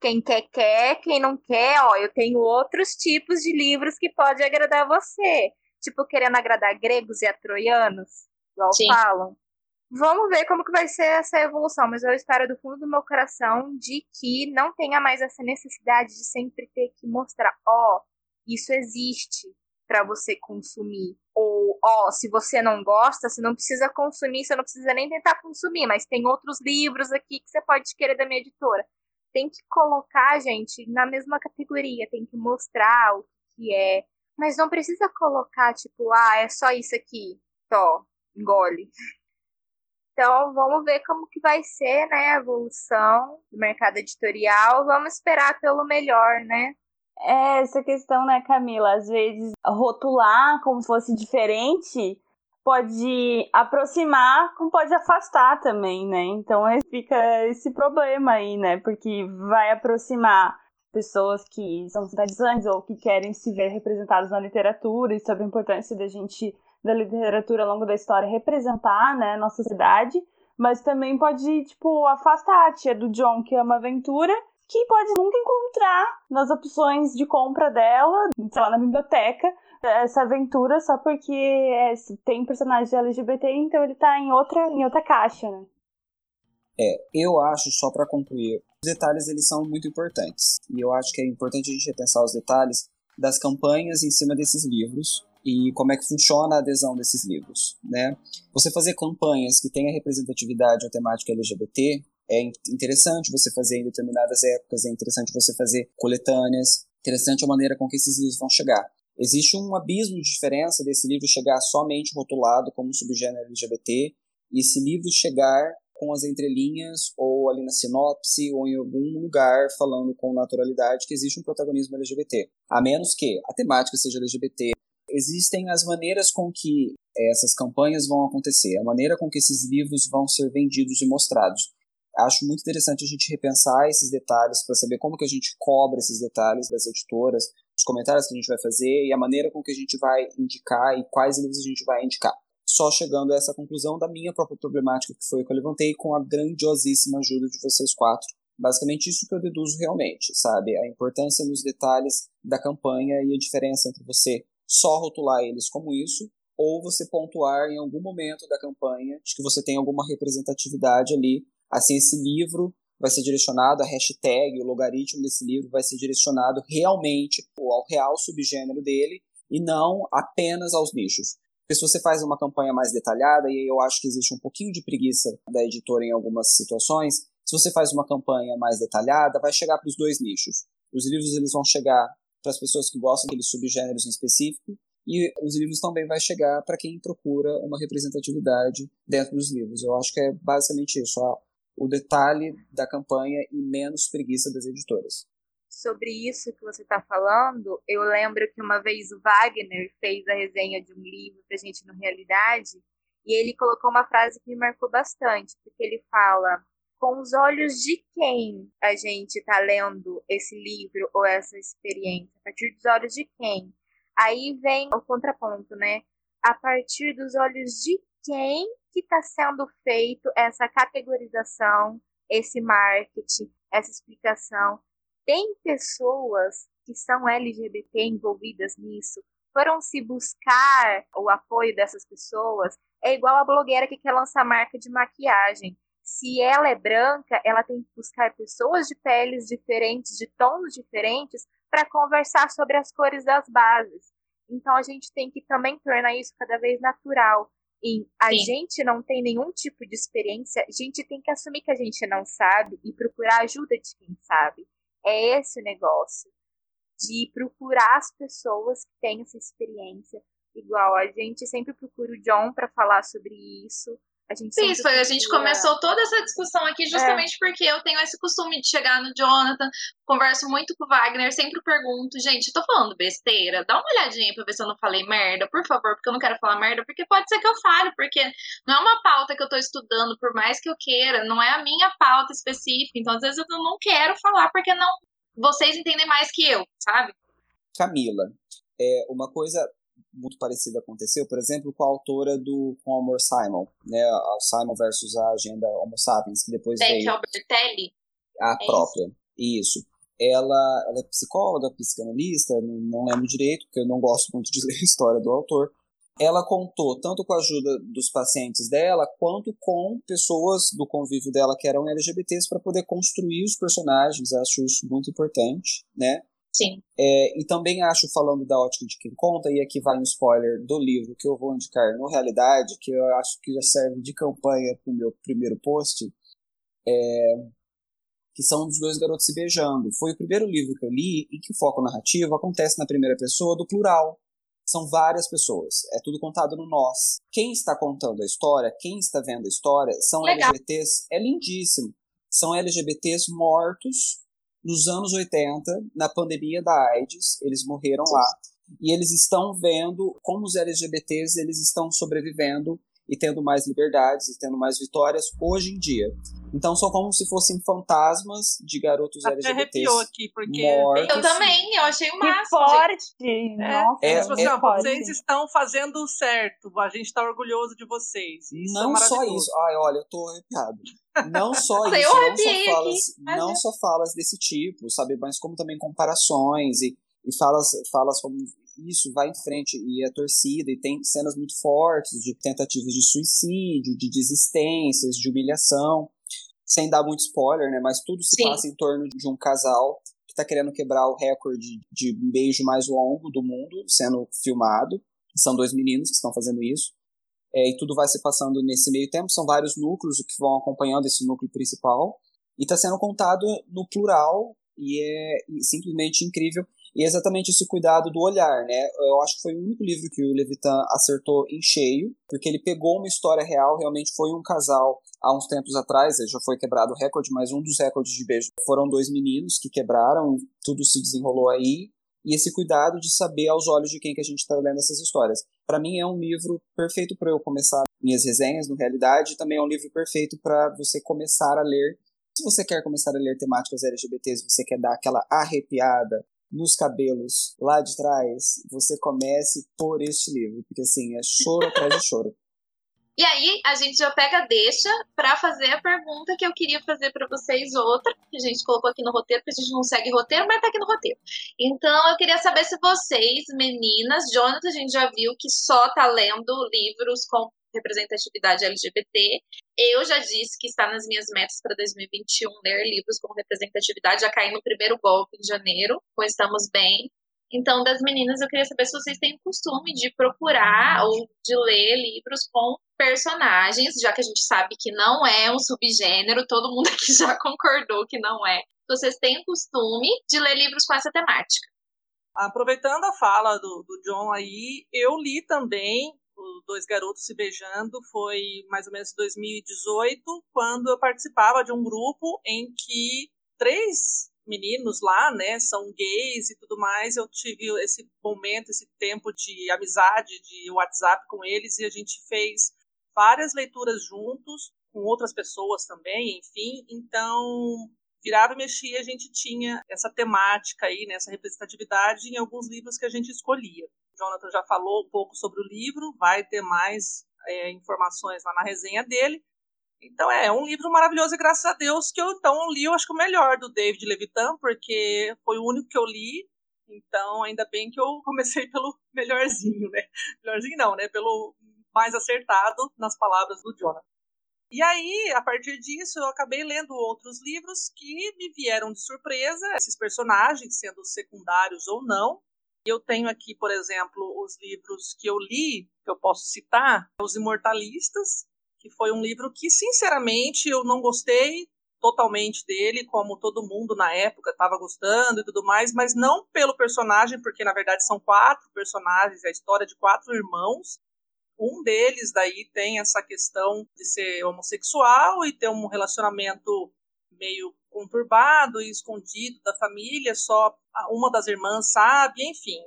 Quem quer, quer. Quem não quer, ó, eu tenho outros tipos de livros que pode agradar você. Tipo, querendo agradar gregos e a troianos, igual Sim. falam. Vamos ver como que vai ser essa evolução, mas eu espero do fundo do meu coração de que não tenha mais essa necessidade de sempre ter que mostrar, ó, oh, isso existe para você consumir. Ou, ó, se você não gosta, você não precisa consumir, você não precisa nem tentar consumir, mas tem outros livros aqui que você pode querer da minha editora. Tem que colocar, gente, na mesma categoria, tem que mostrar o que é. Mas não precisa colocar, tipo, ah, é só isso aqui. Tó, engole. Então, vamos ver como que vai ser, né, a evolução do mercado editorial. Vamos esperar pelo melhor, né? É, essa questão, né, Camila? Às vezes, rotular como se fosse diferente pode aproximar, como pode afastar também, né? Então, fica esse problema aí, né? Porque vai aproximar pessoas que são simpatizantes ou que querem se ver representadas na literatura e sobre a importância da gente da literatura ao longo da história representar, né, nossa sociedade, mas também pode, tipo, afastar a tia do John que ama aventura, que pode nunca encontrar nas opções de compra dela, sei lá, na biblioteca, essa aventura só porque é, tem personagem LGBT, então ele tá em outra, em outra caixa, né? É, eu acho, só para concluir, os detalhes eles são muito importantes. E eu acho que é importante a gente repensar os detalhes das campanhas em cima desses livros, e como é que funciona a adesão desses livros, né? Você fazer campanhas que tenha representatividade ou temática LGBT é interessante você fazer em determinadas épocas, é interessante você fazer coletâneas, interessante a maneira com que esses livros vão chegar. Existe um abismo de diferença desse livro chegar somente rotulado como subgênero LGBT e esse livro chegar com as entrelinhas ou ali na sinopse ou em algum lugar falando com naturalidade que existe um protagonismo LGBT. A menos que a temática seja LGBT, existem as maneiras com que essas campanhas vão acontecer, a maneira com que esses livros vão ser vendidos e mostrados. Acho muito interessante a gente repensar esses detalhes para saber como que a gente cobra esses detalhes das editoras, os comentários que a gente vai fazer e a maneira com que a gente vai indicar e quais livros a gente vai indicar. Só chegando a essa conclusão da minha própria problemática, que foi que eu levantei com a grandiosíssima ajuda de vocês quatro. Basicamente isso que eu deduzo realmente, sabe? A importância nos detalhes da campanha e a diferença entre você só rotular eles como isso, ou você pontuar em algum momento da campanha de que você tem alguma representatividade ali. Assim, esse livro vai ser direcionado, a hashtag, o logaritmo desse livro vai ser direcionado realmente ao real subgênero dele e não apenas aos nichos. Porque se você faz uma campanha mais detalhada, e eu acho que existe um pouquinho de preguiça da editora em algumas situações, se você faz uma campanha mais detalhada, vai chegar para os dois nichos. Os livros eles vão chegar para as pessoas que gostam daqueles subgêneros em específico, e os livros também vai chegar para quem procura uma representatividade dentro dos livros. Eu acho que é basicamente isso, o detalhe da campanha e menos preguiça das editoras. Sobre isso que você está falando, eu lembro que uma vez o Wagner fez a resenha de um livro para gente no Realidade, e ele colocou uma frase que me marcou bastante, porque ele fala com os olhos de quem a gente está lendo esse livro ou essa experiência? A partir dos olhos de quem? Aí vem o contraponto, né? A partir dos olhos de quem que está sendo feito essa categorização, esse marketing, essa explicação? Tem pessoas que são LGBT envolvidas nisso? Foram se buscar o apoio dessas pessoas? É igual a blogueira que quer lançar marca de maquiagem se ela é branca, ela tem que buscar pessoas de peles diferentes, de tons diferentes, para conversar sobre as cores das bases. Então a gente tem que também tornar isso cada vez natural. E a Sim. gente não tem nenhum tipo de experiência, a gente tem que assumir que a gente não sabe e procurar ajuda de quem sabe. É esse o negócio. De procurar as pessoas que têm essa experiência. Igual a gente sempre procura o John para falar sobre isso. A gente Isso, a gente começou toda essa discussão aqui justamente é. porque eu tenho esse costume de chegar no Jonathan, converso muito com o Wagner, sempre pergunto, gente, tô falando besteira? Dá uma olhadinha pra ver se eu não falei merda, por favor, porque eu não quero falar merda, porque pode ser que eu fale, porque não é uma pauta que eu tô estudando, por mais que eu queira, não é a minha pauta específica, então às vezes eu não quero falar porque não vocês entendem mais que eu, sabe? Camila, é, uma coisa muito parecida aconteceu, por exemplo, com a autora do Com Amor Simon, né, a Simon versus a Agenda Homo Sapiens, que depois Beck veio Albertelli. a É própria. Isso. Ela, ela é psicóloga, psicanalista, não, não lembro direito, porque eu não gosto muito de ler a história do autor. Ela contou tanto com a ajuda dos pacientes dela, quanto com pessoas do convívio dela que eram LGBTs para poder construir os personagens. Acho isso muito importante, né? Sim. É, e também acho, falando da ótica de quem conta, e aqui vai um spoiler do livro que eu vou indicar no Realidade, que eu acho que já serve de campanha para o meu primeiro post, é, que são dos dois garotos se beijando. Foi o primeiro livro que eu li e que o foco narrativo acontece na primeira pessoa do plural. São várias pessoas, é tudo contado no nós. Quem está contando a história, quem está vendo a história, são Legal. LGBTs, é lindíssimo. São LGBTs mortos nos anos 80, na pandemia da AIDS, eles morreram lá. E eles estão vendo como os LGBTs eles estão sobrevivendo e tendo mais liberdades e tendo mais vitórias hoje em dia. Então são como se fossem fantasmas de garotos Até LGBTs. arrepiou aqui, porque. mortos. Eu também, eu achei o Que máximo. gente. forte! Nossa, É, que assim, ó, forte. vocês estão fazendo o certo. A gente está orgulhoso de vocês. Isso não é só isso. Ai, olha, eu tô arrepiado. Não só Eu isso, não arrepiei só falas, aqui, mas não é. só falas desse tipo, sabe, mas como também comparações e, e falas, falas como isso vai em frente e a torcida e tem cenas muito fortes de tentativas de suicídio, de desistências, de humilhação, sem dar muito spoiler, né? Mas tudo se Sim. passa em torno de um casal que tá querendo quebrar o recorde de beijo mais longo do mundo sendo filmado. São dois meninos que estão fazendo isso. É, e tudo vai se passando nesse meio tempo. São vários núcleos que vão acompanhando esse núcleo principal. E está sendo contado no plural e é simplesmente incrível. E é exatamente esse cuidado do olhar, né? Eu acho que foi o único livro que o Levitan acertou em cheio, porque ele pegou uma história real, realmente foi um casal há uns tempos atrás, já foi quebrado o recorde, mas um dos recordes de beijo foram dois meninos que quebraram, tudo se desenrolou aí. E esse cuidado de saber aos olhos de quem que a gente está lendo essas histórias. Para mim é um livro perfeito para eu começar minhas resenhas, no realidade, e também é um livro perfeito para você começar a ler. Se você quer começar a ler temáticas LGBTs, você quer dar aquela arrepiada nos cabelos lá de trás, você comece por este livro, porque assim, é choro atrás de choro. E aí, a gente já pega deixa pra fazer a pergunta que eu queria fazer pra vocês, outra, que a gente colocou aqui no roteiro, porque a gente não segue roteiro, mas tá aqui no roteiro. Então, eu queria saber se vocês, meninas, Jonathan, a gente já viu que só tá lendo livros com representatividade LGBT. Eu já disse que está nas minhas metas para 2021 ler livros com representatividade. Já caí no primeiro golpe em janeiro, pois estamos bem. Então, das meninas, eu queria saber se vocês têm costume de procurar ou de ler livros com personagens, já que a gente sabe que não é um subgênero, todo mundo aqui já concordou que não é. Vocês têm costume de ler livros com essa temática. Aproveitando a fala do, do John aí, eu li também Dois Garotos Se Beijando, foi mais ou menos em 2018, quando eu participava de um grupo em que três meninos lá, né, são gays e tudo mais, eu tive esse momento, esse tempo de amizade, de WhatsApp com eles, e a gente fez várias leituras juntos, com outras pessoas também, enfim, então virava e mexia, a gente tinha essa temática aí, né, essa representatividade em alguns livros que a gente escolhia. Jonathan já falou um pouco sobre o livro, vai ter mais é, informações lá na resenha dele. Então é, é um livro maravilhoso e graças a Deus que eu então li, eu acho que o melhor do David Levitan, porque foi o único que eu li. Então, ainda bem que eu comecei pelo melhorzinho, né? Melhorzinho não, né? Pelo mais acertado nas palavras do Jonathan. E aí, a partir disso, eu acabei lendo outros livros que me vieram de surpresa, esses personagens, sendo secundários ou não. Eu tenho aqui, por exemplo, os livros que eu li, que eu posso citar, Os Imortalistas, que foi um livro que, sinceramente, eu não gostei totalmente dele, como todo mundo na época estava gostando e tudo mais, mas não pelo personagem, porque na verdade são quatro personagens, é a história de quatro irmãos. Um deles daí tem essa questão de ser homossexual e ter um relacionamento meio conturbado e escondido da família, só uma das irmãs sabe, enfim.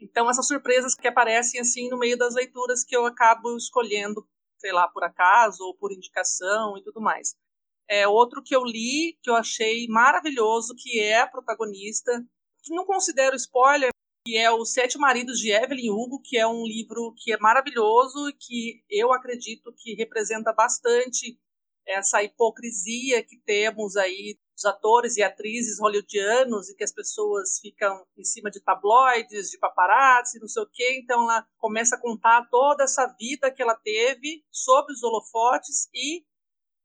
Então essas surpresas que aparecem assim no meio das leituras que eu acabo escolhendo sei lá, por acaso ou por indicação e tudo mais. É outro que eu li, que eu achei maravilhoso, que é a protagonista, que não considero spoiler, que é Os Sete Maridos de Evelyn Hugo, que é um livro que é maravilhoso e que eu acredito que representa bastante essa hipocrisia que temos aí dos atores e atrizes hollywoodianos e que as pessoas ficam em cima de tabloides, de paparazzi, não sei o quê. Então ela começa a contar toda essa vida que ela teve sob os holofotes e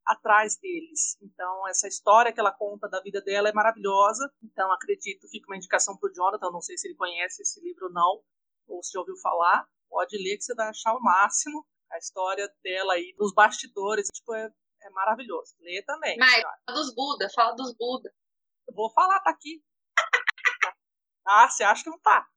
atrás deles. Então, essa história que ela conta da vida dela é maravilhosa. Então, acredito, fica uma indicação para o Jonathan. Não sei se ele conhece esse livro ou não, ou se já ouviu falar. Pode ler que você vai achar o máximo. A história dela aí nos bastidores, tipo, é, é maravilhoso. Lê também. Mas, fala dos Buda, fala dos Buda. Eu vou falar, tá aqui. Ah, você acha que não tá?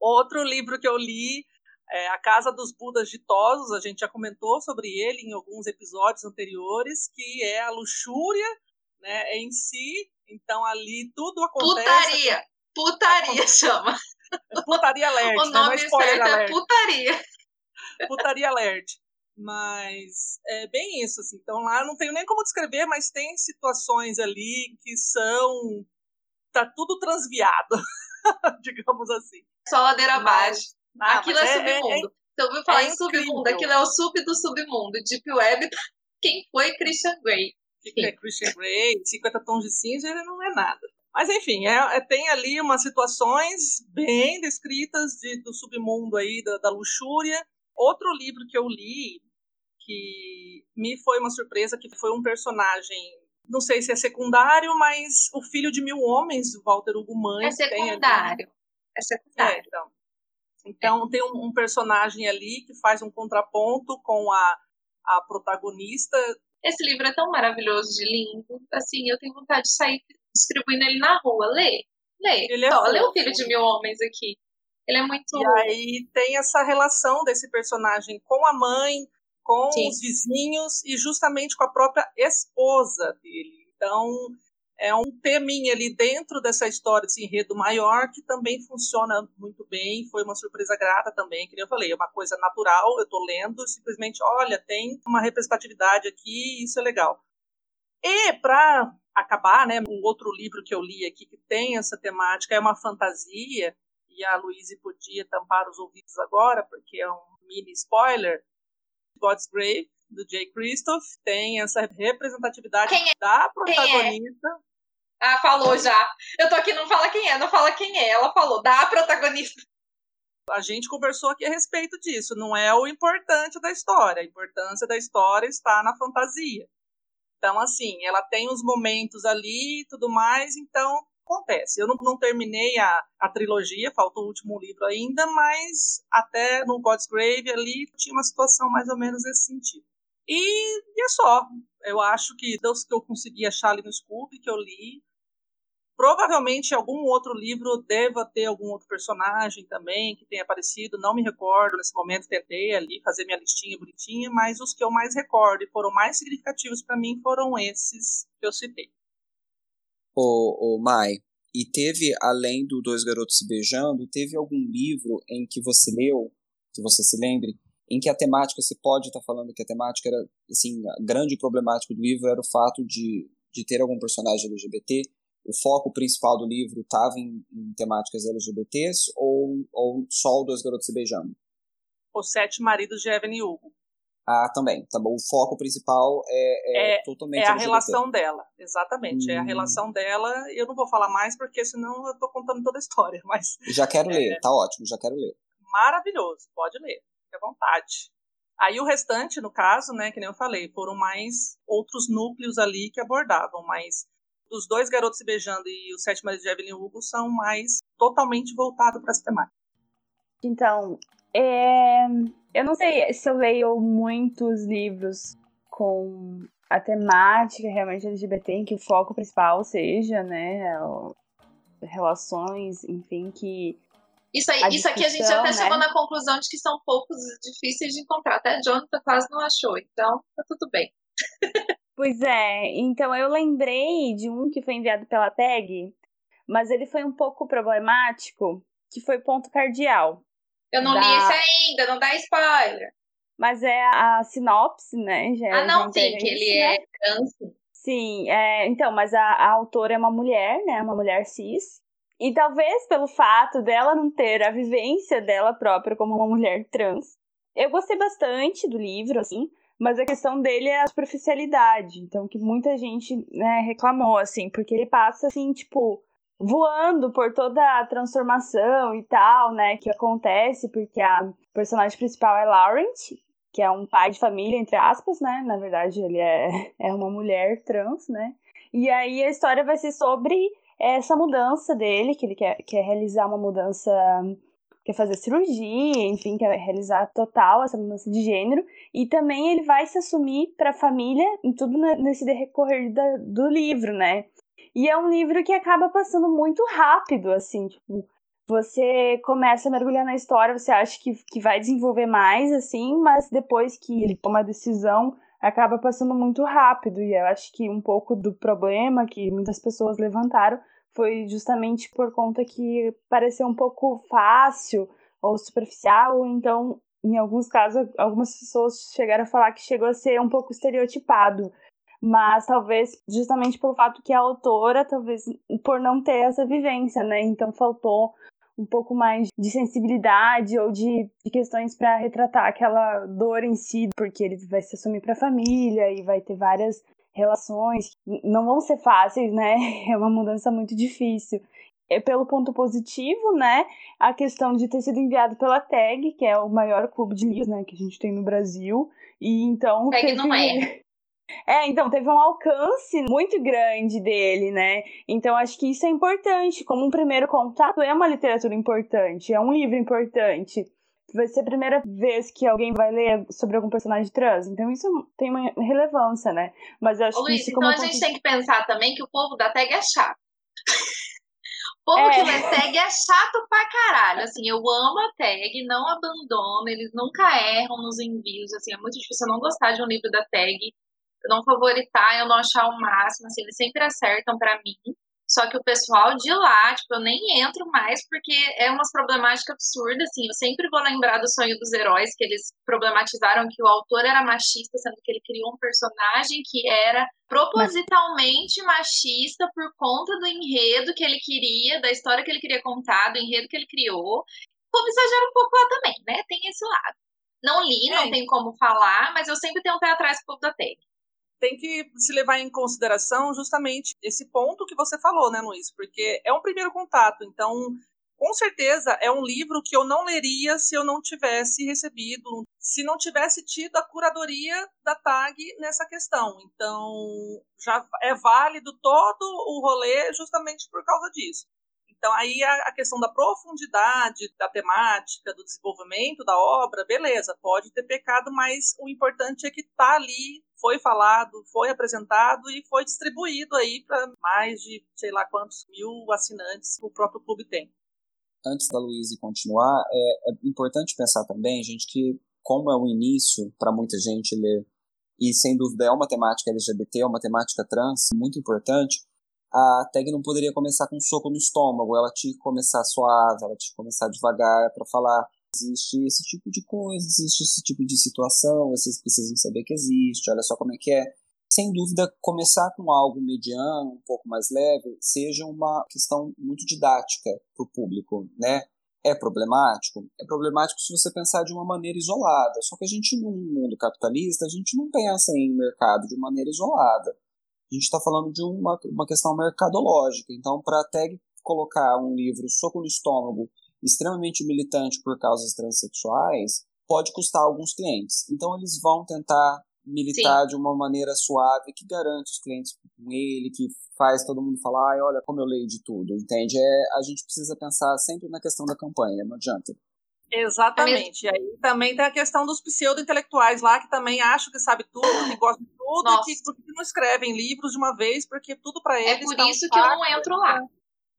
Outro livro que eu li é, a Casa dos Budas Ditosos, a gente já comentou sobre ele em alguns episódios anteriores, que é a luxúria né, em si. Então ali tudo acontece. Putaria! Putaria chama. Putaria alert, o né? nome Não é certo alert. é putaria. Putaria alert. Mas é bem isso, assim. Então lá não tenho nem como descrever, mas tem situações ali que são. tá tudo transviado, digamos assim. Só ladeira abaixo. Ah, Aquilo é, é- é- submundo. Você ouviu falar é em submundo? incrível. Aquilo é o sub do submundo. Deep Web, quem foi Christian Grey? que é Christian Grey, 50 tons de cinza, ele não é nada. Mas enfim, é, é- tem ali umas situações bem descritas de- do submundo aí, da, da luxúria. Outro livro que eu li, que me foi uma surpresa, que foi um personagem, não sei se é secundário, mas o Filho de Mil Homens, Walter Hugo É tem ali- secundário. É é, secundário. então. Então tem um, um personagem ali que faz um contraponto com a, a protagonista. Esse livro é tão maravilhoso de lindo. Assim, eu tenho vontade de sair distribuindo ele na rua. Lê. Lê. Ele é Só, lê o. Filho de Mil Homens aqui. Ele é muito. E aí tem essa relação desse personagem com a mãe, com Sim. os vizinhos e justamente com a própria esposa dele. Então é um teminha ali dentro dessa história, desse enredo maior, que também funciona muito bem. Foi uma surpresa grata também, que eu falei, é uma coisa natural. Eu estou lendo, simplesmente, olha, tem uma representatividade aqui, isso é legal. E para acabar, né, o outro livro que eu li aqui que tem essa temática é uma fantasia e a Luíse podia tampar os ouvidos agora, porque é um mini spoiler. God's Grave, do Jay Christoph, tem essa representatividade é? da é? protagonista. Ah, falou já. Eu tô aqui, não fala quem é, não fala quem é. Ela falou, dá a protagonista. A gente conversou aqui a respeito disso. Não é o importante da história. A importância da história está na fantasia. Então, assim, ela tem os momentos ali e tudo mais, então acontece. Eu não, não terminei a, a trilogia, falta o último livro ainda, mas até no God's Grave ali tinha uma situação mais ou menos nesse sentido. E, e é só. Eu acho que dos que eu consegui achar ali no Scoop, que eu li, Provavelmente algum outro livro deva ter algum outro personagem também que tenha aparecido, não me recordo nesse momento, tentei ali fazer minha listinha bonitinha, mas os que eu mais recordo e foram mais significativos para mim foram esses que eu citei. Ô, ô Mai, e teve, além do Dois Garotos Se Beijando, teve algum livro em que você leu, que você se lembre, em que a temática, você pode estar falando que a temática era, assim, a grande problemática do livro era o fato de, de ter algum personagem LGBT, o foco principal do livro estava em, em, temáticas LGBTs ou, ou só o Dois Garotos Se Beijando? Os Sete Maridos de Evelyn Hugo. Ah, também. Tá bom. O foco principal é, é, é totalmente É a LGBT. relação dela, exatamente. Hum. É a relação dela. Eu não vou falar mais porque senão eu tô contando toda a história, mas Já quero é, ler, tá ótimo, já quero ler. Maravilhoso, pode ler, fique à vontade. Aí o restante, no caso, né, que nem eu falei, foram mais outros núcleos ali que abordavam, mas os dois garotos se beijando e os sete maridos de Evelyn Hugo são mais totalmente voltados para essa temática. Então, é... eu não sei se eu leio muitos livros com a temática realmente LGBT, em que o foco principal seja, né, relações, enfim, que isso, aí, isso aqui a gente até né? chegou na conclusão de que são poucos difíceis de encontrar. Até Jonathan quase não achou, então tá tudo bem. Pois é, então eu lembrei de um que foi enviado pela tag, mas ele foi um pouco problemático, que foi ponto cardial. Eu não da... li esse ainda, não dá spoiler. Mas é a sinopse, né? Já, ah, não, sim, que ele né? é câncer. Sim, é, então, mas a, a autora é uma mulher, né? Uma mulher cis. E talvez pelo fato dela não ter a vivência dela própria como uma mulher trans. Eu gostei bastante do livro, assim, mas a questão dele é a superficialidade. Então, que muita gente né, reclamou, assim, porque ele passa, assim, tipo, voando por toda a transformação e tal, né, que acontece, porque a personagem principal é Laurent, que é um pai de família, entre aspas, né, na verdade ele é, é uma mulher trans, né, e aí a história vai ser sobre essa mudança dele, que ele quer, quer realizar uma mudança, quer fazer cirurgia, enfim, quer realizar total essa mudança de gênero, e também ele vai se assumir para a família em tudo nesse decorrer da, do livro, né, e é um livro que acaba passando muito rápido, assim, tipo, você começa a mergulhar na história, você acha que, que vai desenvolver mais, assim, mas depois que ele toma a decisão, acaba passando muito rápido. E eu acho que um pouco do problema que muitas pessoas levantaram foi justamente por conta que pareceu um pouco fácil ou superficial, então, em alguns casos, algumas pessoas chegaram a falar que chegou a ser um pouco estereotipado mas talvez justamente pelo fato que a autora, talvez por não ter essa vivência, né? Então faltou um pouco mais de sensibilidade ou de, de questões para retratar aquela dor em si, porque ele vai se assumir para a família e vai ter várias relações não vão ser fáceis, né? É uma mudança muito difícil. É pelo ponto positivo, né? A questão de ter sido enviado pela TAG, que é o maior clube de livros, né, que a gente tem no Brasil. E então TAG teve... não é. É, então teve um alcance muito grande dele, né? Então acho que isso é importante. Como um primeiro contato, é uma literatura importante, é um livro importante. Vai ser a primeira vez que alguém vai ler sobre algum personagem trans. Então isso tem uma relevância, né? Mas acho Ô, que Luiz, isso então como a gente tem que pensar também que o povo da tag é chato. O povo É. que lê tag é chato pra caralho. Assim, eu amo a tag, não abandono, eles nunca erram nos envios. Assim, é muito difícil eu não gostar de um livro da tag eu não favoritar, eu não achar o máximo, assim, eles sempre acertam pra mim. Só que o pessoal de lá, tipo, eu nem entro mais porque é umas problemáticas absurdas, assim. Eu sempre vou lembrar do sonho dos heróis, que eles problematizaram que o autor era machista, sendo que ele criou um personagem que era propositalmente machista por conta do enredo que ele queria, da história que ele queria contar, do enredo que ele criou. O povo exagera um pouco lá também, né? Tem esse lado. Não li, não É. tem como falar, mas eu sempre tenho um pé atrás com o povo da tag. Tem que se levar em consideração justamente esse ponto que você falou, né, Luiz? Porque é um primeiro contato, então, com certeza é um livro que eu não leria se eu não tivesse recebido, se não tivesse tido a curadoria da TAG nessa questão. Então, já é válido todo o rolê justamente por causa disso. Então, aí a, questão da profundidade da temática, do desenvolvimento da obra, beleza, pode ter pecado, mas o importante é que tá ali, foi falado, foi apresentado e foi distribuído aí para mais de sei lá quantos mil assinantes que o próprio clube tem. Antes da Luísa continuar, é, é importante pensar também, gente, que como é o início para muita gente ler, e sem dúvida é uma temática LGBT, é uma temática trans muito importante, a tag não poderia começar com um soco no estômago, ela tinha que começar suave, ela tinha que começar devagar para falar existe esse tipo de coisa, existe esse tipo de situação, vocês precisam saber que existe, olha só como é que é. Sem dúvida, começar com algo mediano, um pouco mais leve, seja uma questão muito didática para o público, né? É problemático? É problemático se você pensar de uma maneira isolada. Só que a gente, num mundo capitalista, a gente não pensa em mercado de maneira isolada. A gente está falando de uma, uma questão mercadológica. Então, para a tag colocar um livro soco no estômago extremamente militante por causas transexuais, pode custar alguns clientes. Então, eles vão tentar militar Sim. de uma maneira suave que garante os clientes com ele, que faz todo mundo falar, ai, olha como eu leio de tudo, entende? É, a gente precisa pensar sempre na questão da campanha, não adianta. Exatamente. E aí também tem a questão dos pseudo-intelectuais lá, que também acham que sabe tudo, que gostam de tudo, Nossa. e que porque não escrevem livros de uma vez, porque tudo para É eles por tá um isso que eu não entro lá.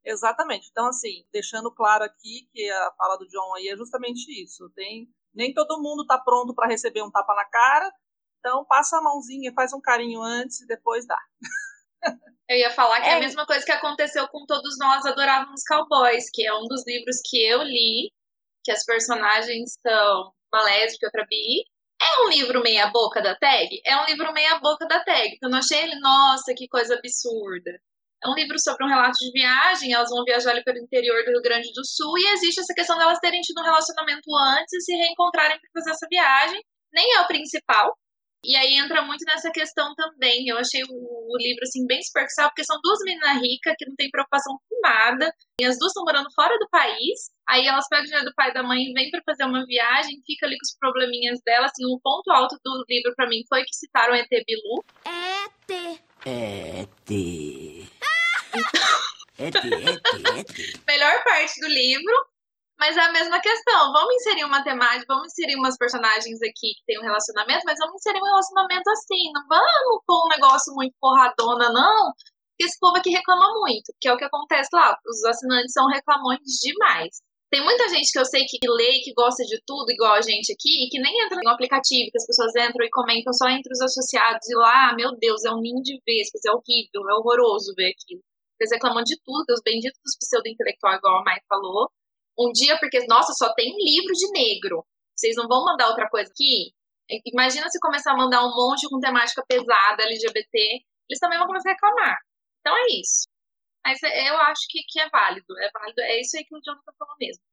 Exatamente. Então, assim, deixando claro aqui que a fala do John aí é justamente isso. Tem, nem todo mundo tá pronto para receber um tapa na cara, então passa a mãozinha, faz um carinho antes e depois dá. Eu ia falar que é a É. mesma coisa que aconteceu com Todos Nós Adorávamos Cowboys, que é um dos livros que eu li, que as personagens são uma lésbica e outra bi. É um livro meia boca da tag? É um livro meia boca da tag. Eu não achei ele, nossa, que coisa absurda. É um livro sobre um relato de viagem, elas vão viajar ali pelo interior do Rio Grande do Sul e existe essa questão delas terem tido um relacionamento antes e se reencontrarem para fazer essa viagem. Nem é o principal. E aí entra muito nessa questão também. Eu achei o, o livro assim bem superficial, porque são duas meninas ricas que não têm preocupação com nada. E as duas estão morando fora do país. Aí elas pegam o dinheiro do pai e da mãe e vêm para fazer uma viagem, fica ali com os probleminhas dela. Assim, o ponto alto do livro para mim foi que citaram ET Bilu. ET. ET. Melhor parte do livro. Mas é a mesma questão. Vamos inserir uma temática, vamos inserir umas personagens aqui que tem um relacionamento, mas vamos inserir um relacionamento assim. Não vamos pôr um negócio muito porradona, não. Porque esse povo aqui reclama muito, que é o que acontece lá. Os assinantes são reclamões demais. Tem muita gente que eu sei que lê que gosta de tudo, igual a gente aqui, e que nem entra no aplicativo, que as pessoas entram e comentam só entre os associados e lá, meu Deus, é um ninho de vespas, é horrível, é horroroso ver aquilo. Eles reclamam de tudo, os benditos dos pseudo-intelectuais, igual a Mai falou. Um dia, porque, nossa, só tem livro de negro. Vocês não vão mandar outra coisa aqui? Imagina se começar a mandar um monte com temática pesada, LGBT, eles também vão começar a reclamar. Então é isso. Mas eu acho que, que é válido. É válido. É isso aí que o Jonathan falou mesmo.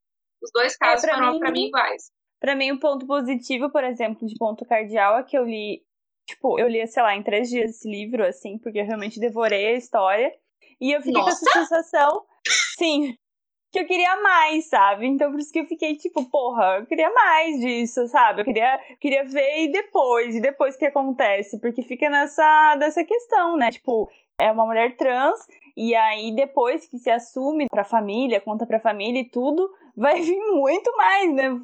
Os dois casos pra foram mim- pra mim iguais. Pra mim, um ponto positivo, por exemplo, de ponto cardeal é que eu li, tipo, eu li, sei lá, em três dias esse livro, assim, porque eu realmente devorei a história. E eu fiquei com essa Nossa! sensação, sim, que eu queria mais, sabe? Então por isso que eu fiquei, tipo, porra, eu queria mais disso, sabe? Eu queria, queria ver e depois, e depois que acontece, porque fica nessa, dessa questão, né? Tipo, é uma mulher trans, e aí depois que se assume pra família, conta pra família e tudo, vai vir muito mais, né?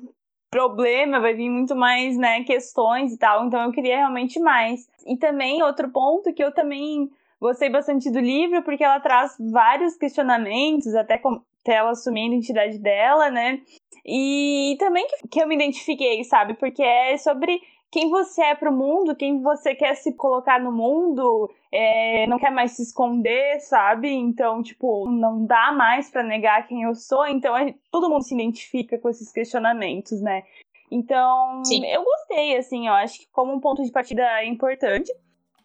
Problema, vai vir muito mais, né, questões e tal. Então eu queria realmente mais. E também outro ponto que eu também gostei bastante do livro, porque ela traz vários questionamentos, até com até ela assumir a identidade dela, né? E também que, que eu me identifiquei, sabe? Porque é sobre quem você é pro mundo, quem você quer se colocar no mundo, é, não quer mais se esconder, sabe? Então, tipo, não dá mais pra negar quem eu sou, então é- todo mundo se identifica com esses questionamentos, né? Então, Sim. eu gostei, assim, eu acho que como um ponto de partida é importante.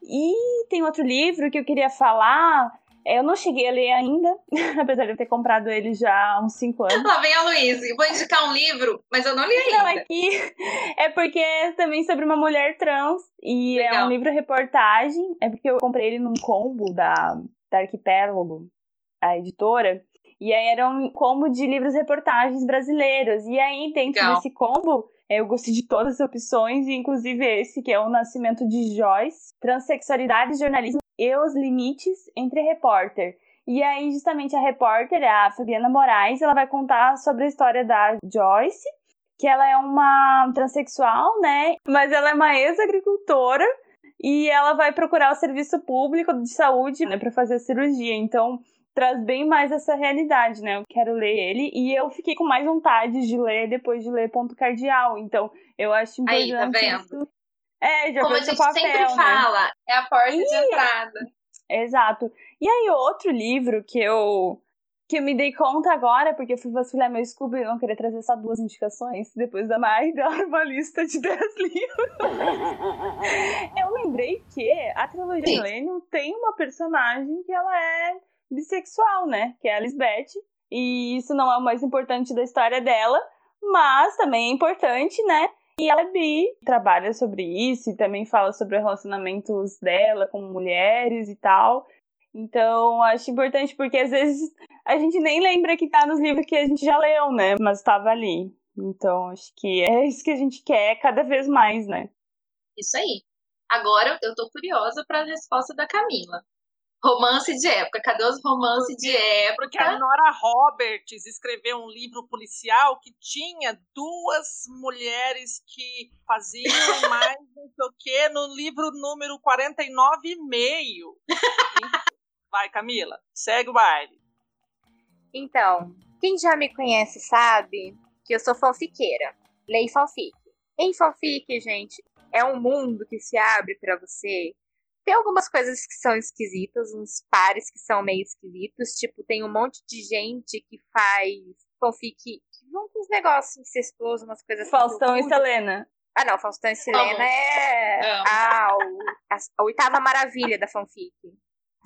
E tem outro livro que eu queria falar, é, eu não cheguei a ler ainda, apesar de eu ter comprado ele já há uns 5 anos. Lá vem a Luísa. Vou indicar um livro, mas eu não li Não, ainda. aqui é porque é também sobre uma mulher trans e é Legal. um livro reportagem. É porque eu comprei ele num combo da, da Arquipélago, a editora. E aí era um combo de livros reportagens brasileiros. E aí, dentro Legal. desse combo, é, eu gostei de todas as opções, inclusive esse, que é O Nascimento de Joyce, Transsexualidade, Jornalismo e os Limites entre Repórter. E aí, justamente, a repórter, a Fabiana Moraes, ela vai contar sobre a história da Joyce, que ela é uma transexual, né? Mas ela é uma ex-agricultora e ela vai procurar o serviço público de saúde, né, para fazer a cirurgia. Então, traz bem mais essa realidade, né? Eu quero ler ele e eu fiquei com mais vontade de ler depois de ler Ponto Cardial. Então, eu acho Aí, tá importante vendo? isso. É, já Como a gente papel, sempre né? fala, é a porta de Ih, entrada. Exato. E aí, outro livro que eu que eu me dei conta agora, porque eu fui vasculhar meu Scooby e não queria trazer só duas indicações, depois da Mai dar uma lista de 10 livros. eu lembrei que a trilogia. Millennium tem uma personagem que ela é bissexual, né? Que é a Lisbeth. E isso não é o mais importante da história dela, mas também é importante, né? E ela é bi, trabalha sobre isso e também fala sobre os relacionamentos dela com mulheres e tal. Então, acho importante porque às vezes a gente nem lembra que tá nos livros que a gente já leu, né? Mas estava ali. Então, acho que é isso que a gente quer cada vez mais, né? Isso aí. Agora eu tô curiosa pra resposta da Camila. Romance de época. Cadê os romances de Porque a época? Nora Roberts escreveu um livro policial que tinha duas mulheres que faziam mais não sei o quê no livro número 49,5. Vai, Camila, segue o baile. Então, quem já me conhece sabe que eu sou fanfiqueira. Leio fanfic. Em fanfic, gente, é um mundo que se abre pra você. Tem algumas coisas que são esquisitas, uns pares que são meio esquisitos. Tipo, tem um monte de gente que faz fanfic que vão com uns negócios incestuosos, umas coisas assim. Faustão e. Selena. Ah, não, Faustão e Selena é a, o- a- a oitava maravilha da fanfic.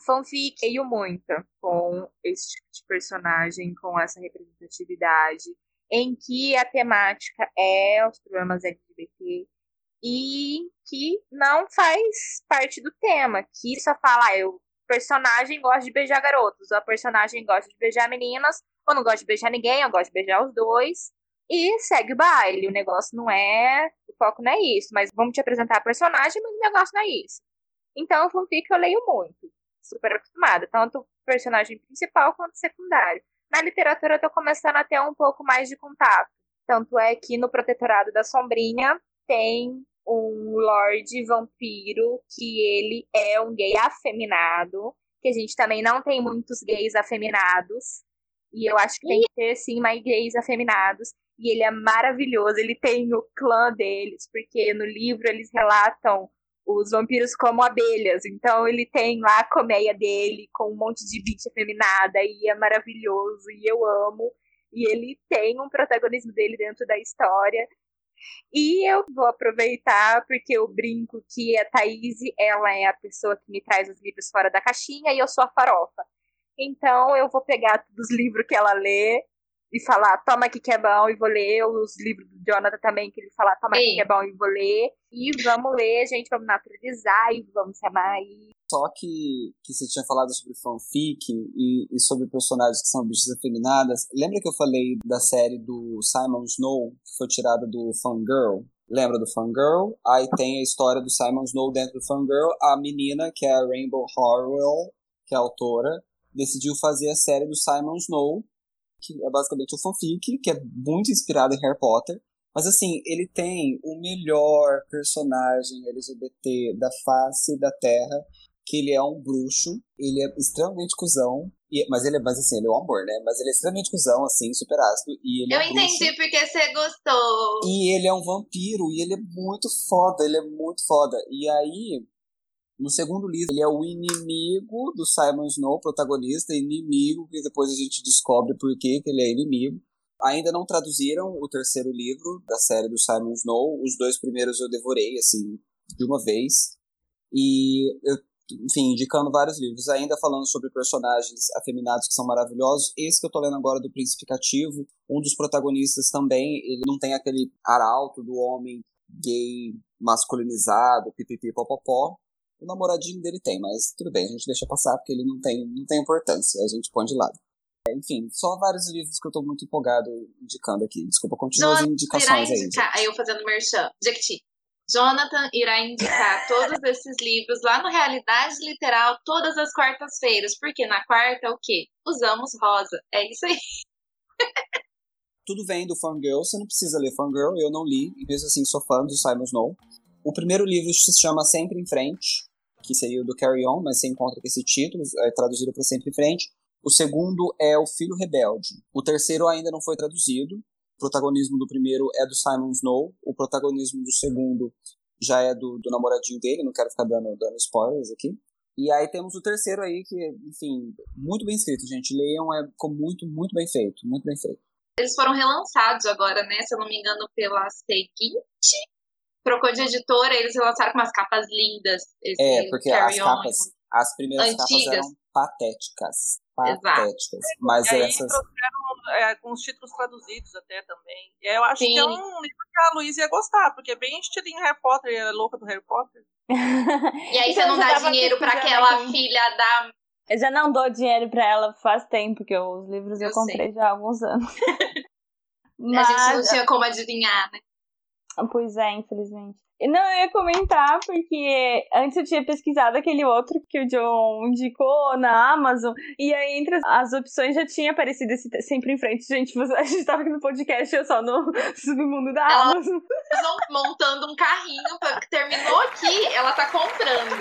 fanfic leio muito com esse tipo de personagem, com essa representatividade, em que a temática é os problemas LGBT e que não faz parte do tema, que só fala, ah, o personagem gosta de beijar garotos, a personagem gosta de beijar meninas, ou não gosta de beijar ninguém, ou gosta de beijar os dois, e segue o baile. O negócio não é. O foco não é isso, mas vamos te apresentar a personagem, mas o negócio não é isso. Então, o fanfic eu leio muito, super acostumada, tanto personagem principal quanto secundário. Na literatura, eu tô começando a ter um pouco mais de contato. Tanto é que no Protetorado da Sombrinha tem um Lorde Vampiro que ele é um gay afeminado, que a gente também não tem muitos gays afeminados. E eu acho que tem que ter, sim, mais gays afeminados. E ele é maravilhoso. Ele tem o clã deles, porque no livro eles relatam os vampiros como abelhas. Então ele tem lá a colmeia dele com um monte de bicha feminada e é maravilhoso e eu amo. E ele tem um protagonismo dele dentro da história. E eu vou aproveitar porque eu brinco que a Thaís, ela é a pessoa que me traz os livros fora da caixinha e eu sou a farofa. Então eu vou pegar os livros que ela lê e falar, toma aqui que é bom, e vou ler os livros do Jonathan também, que ele fala, toma aqui que é bom, e vou ler. E vamos ler, gente, vamos naturalizar e vamos se amar. E... Só que, que você tinha falado sobre fanfic e, e sobre personagens que são bichas afeminadas. Lembra que eu falei da série do Simon Snow, que foi tirada do Fangirl? Lembra do Fangirl? Aí tem a história do Simon Snow dentro do Fangirl. A menina, que é a Rainbow Horwell, que é a autora, decidiu fazer a série do Simon Snow, que é basicamente um fanfic, que é muito inspirado em Harry Potter. Mas assim, ele tem o melhor personagem LGBT da face da Terra, que ele é um bruxo, ele é extremamente cuzão, e, mas ele é, mas assim, ele é um amor, né? Mas ele é extremamente cuzão, assim, super ácido. E ele Eu é entendi bruxo. porque você gostou. E ele é um vampiro, e ele é muito foda, ele é muito foda. E aí, no segundo livro, ele é o inimigo do Simon Snow, protagonista, inimigo, que depois a gente descobre por que ele é inimigo. Ainda não traduziram o terceiro livro da série do Simon Snow. Os dois primeiros eu devorei, assim, de uma vez. E eu, enfim, indicando vários livros. Ainda falando sobre personagens afeminados que são maravilhosos. Esse que eu tô lendo agora do Príncipe Cativo, um dos protagonistas também, ele não tem aquele arauto do homem gay masculinizado, pipipi popopó. O namoradinho dele tem, mas tudo bem, a gente deixa passar porque ele não tem, não tem importância, a gente põe de lado. Enfim, só vários livros que eu tô muito empolgado indicando aqui. Desculpa, continua as Jonathan irá indicações aí. indicar, aí eu fazendo merchan, Jequiti. Jonathan irá indicar todos esses livros lá no Realidade Literal todas as quartas-feiras, porque na quarta o quê? Usamos rosa. É isso aí. Tudo vem do Fangirl, você não precisa ler Fangirl, eu não li, e mesmo assim sou fã do Simon Snow. O primeiro livro se chama Sempre em Frente, que seria o do Carry On, mas você encontra com esse título, é traduzido para Sempre em Frente. O segundo é O Filho Rebelde. O terceiro ainda não foi traduzido. O protagonismo do primeiro é do Simon Snow. O protagonismo do segundo já é do, do namoradinho dele. Não quero ficar dando, dando spoilers aqui. E aí temos o terceiro aí, que, enfim, muito bem escrito, gente. Leiam, é, ficou muito, muito bem feito. Muito bem feito. Eles foram relançados agora, né? Se eu não me engano, pela seguinte. Trocou de editora, eles relançaram com umas capas lindas. Esse É, porque Carry as On. capas, as primeiras capas Antigas. eram patéticas. Exato. Patéticas. Mas e aí essas. trouxeram é, com os títulos traduzidos até também. E eu acho Sim. que é um livro que a Luísa ia gostar, porque é bem estilinho Harry Potter, e ela é louca do Harry Potter. E aí Então, você não eu já dá dinheiro pra pesquisando aquela filha da. Eu já não dou dinheiro pra ela faz tempo, porque os livros eu, Eu comprei já há alguns anos. A gente não Mas, tinha como adivinhar, né? pois é, infelizmente. E Não, eu ia comentar, porque antes eu tinha pesquisado aquele outro que o John indicou na Amazon, e aí entre as, opções já tinha aparecido esse sempre em frente. Gente, a gente tava aqui no podcast, eu só no submundo da Ela- Amazon. Montando um carrinho, pra- que terminou aqui, ela tá comprando.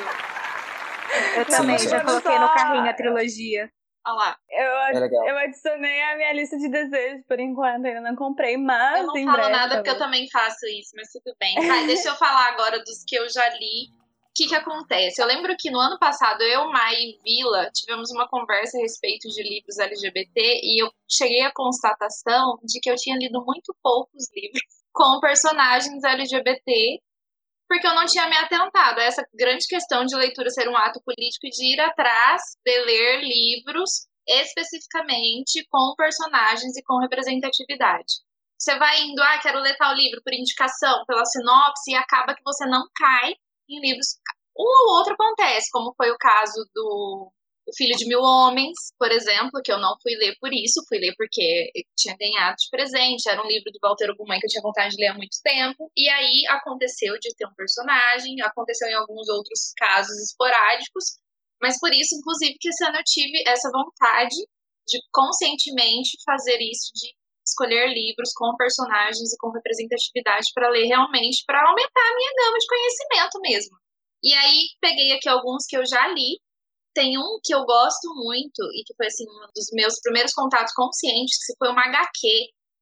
Eu também sim. já coloquei no carrinho a trilogia. Olha lá. Eu, É eu adicionei a minha lista de desejos por enquanto, ainda não comprei, mas Eu não falo breve. nada porque eu também faço isso, mas tudo bem. Tá, deixa eu falar agora dos que eu já li. O que, que acontece? Eu lembro que no ano passado, eu, Mai e Vila tivemos uma conversa a respeito de livros LGBT e eu cheguei à constatação de que eu tinha lido muito poucos livros com personagens LGBT, porque eu não tinha me atentado a essa grande questão de leitura ser um ato político e de ir atrás de ler livros especificamente com personagens e com representatividade. Você vai indo, ah, quero ler tal livro por indicação, pela sinopse, e acaba que você não cai em livros. Um ou outro acontece, como foi o caso do o Filho de Mil Homens, por exemplo, que eu não fui ler por isso, fui ler porque tinha ganhado de presente, era um livro do Walter Ugumãe que eu tinha vontade de ler há muito tempo, e aí aconteceu de ter um personagem, aconteceu em alguns outros casos esporádicos, mas por isso, inclusive, que esse ano eu tive essa vontade de conscientemente fazer isso, de escolher livros com personagens e com representatividade para ler realmente, para aumentar a minha gama de conhecimento mesmo. E aí peguei aqui alguns que eu já li, tem um que eu gosto muito e que foi assim um dos meus primeiros contatos conscientes, que foi uma HQ,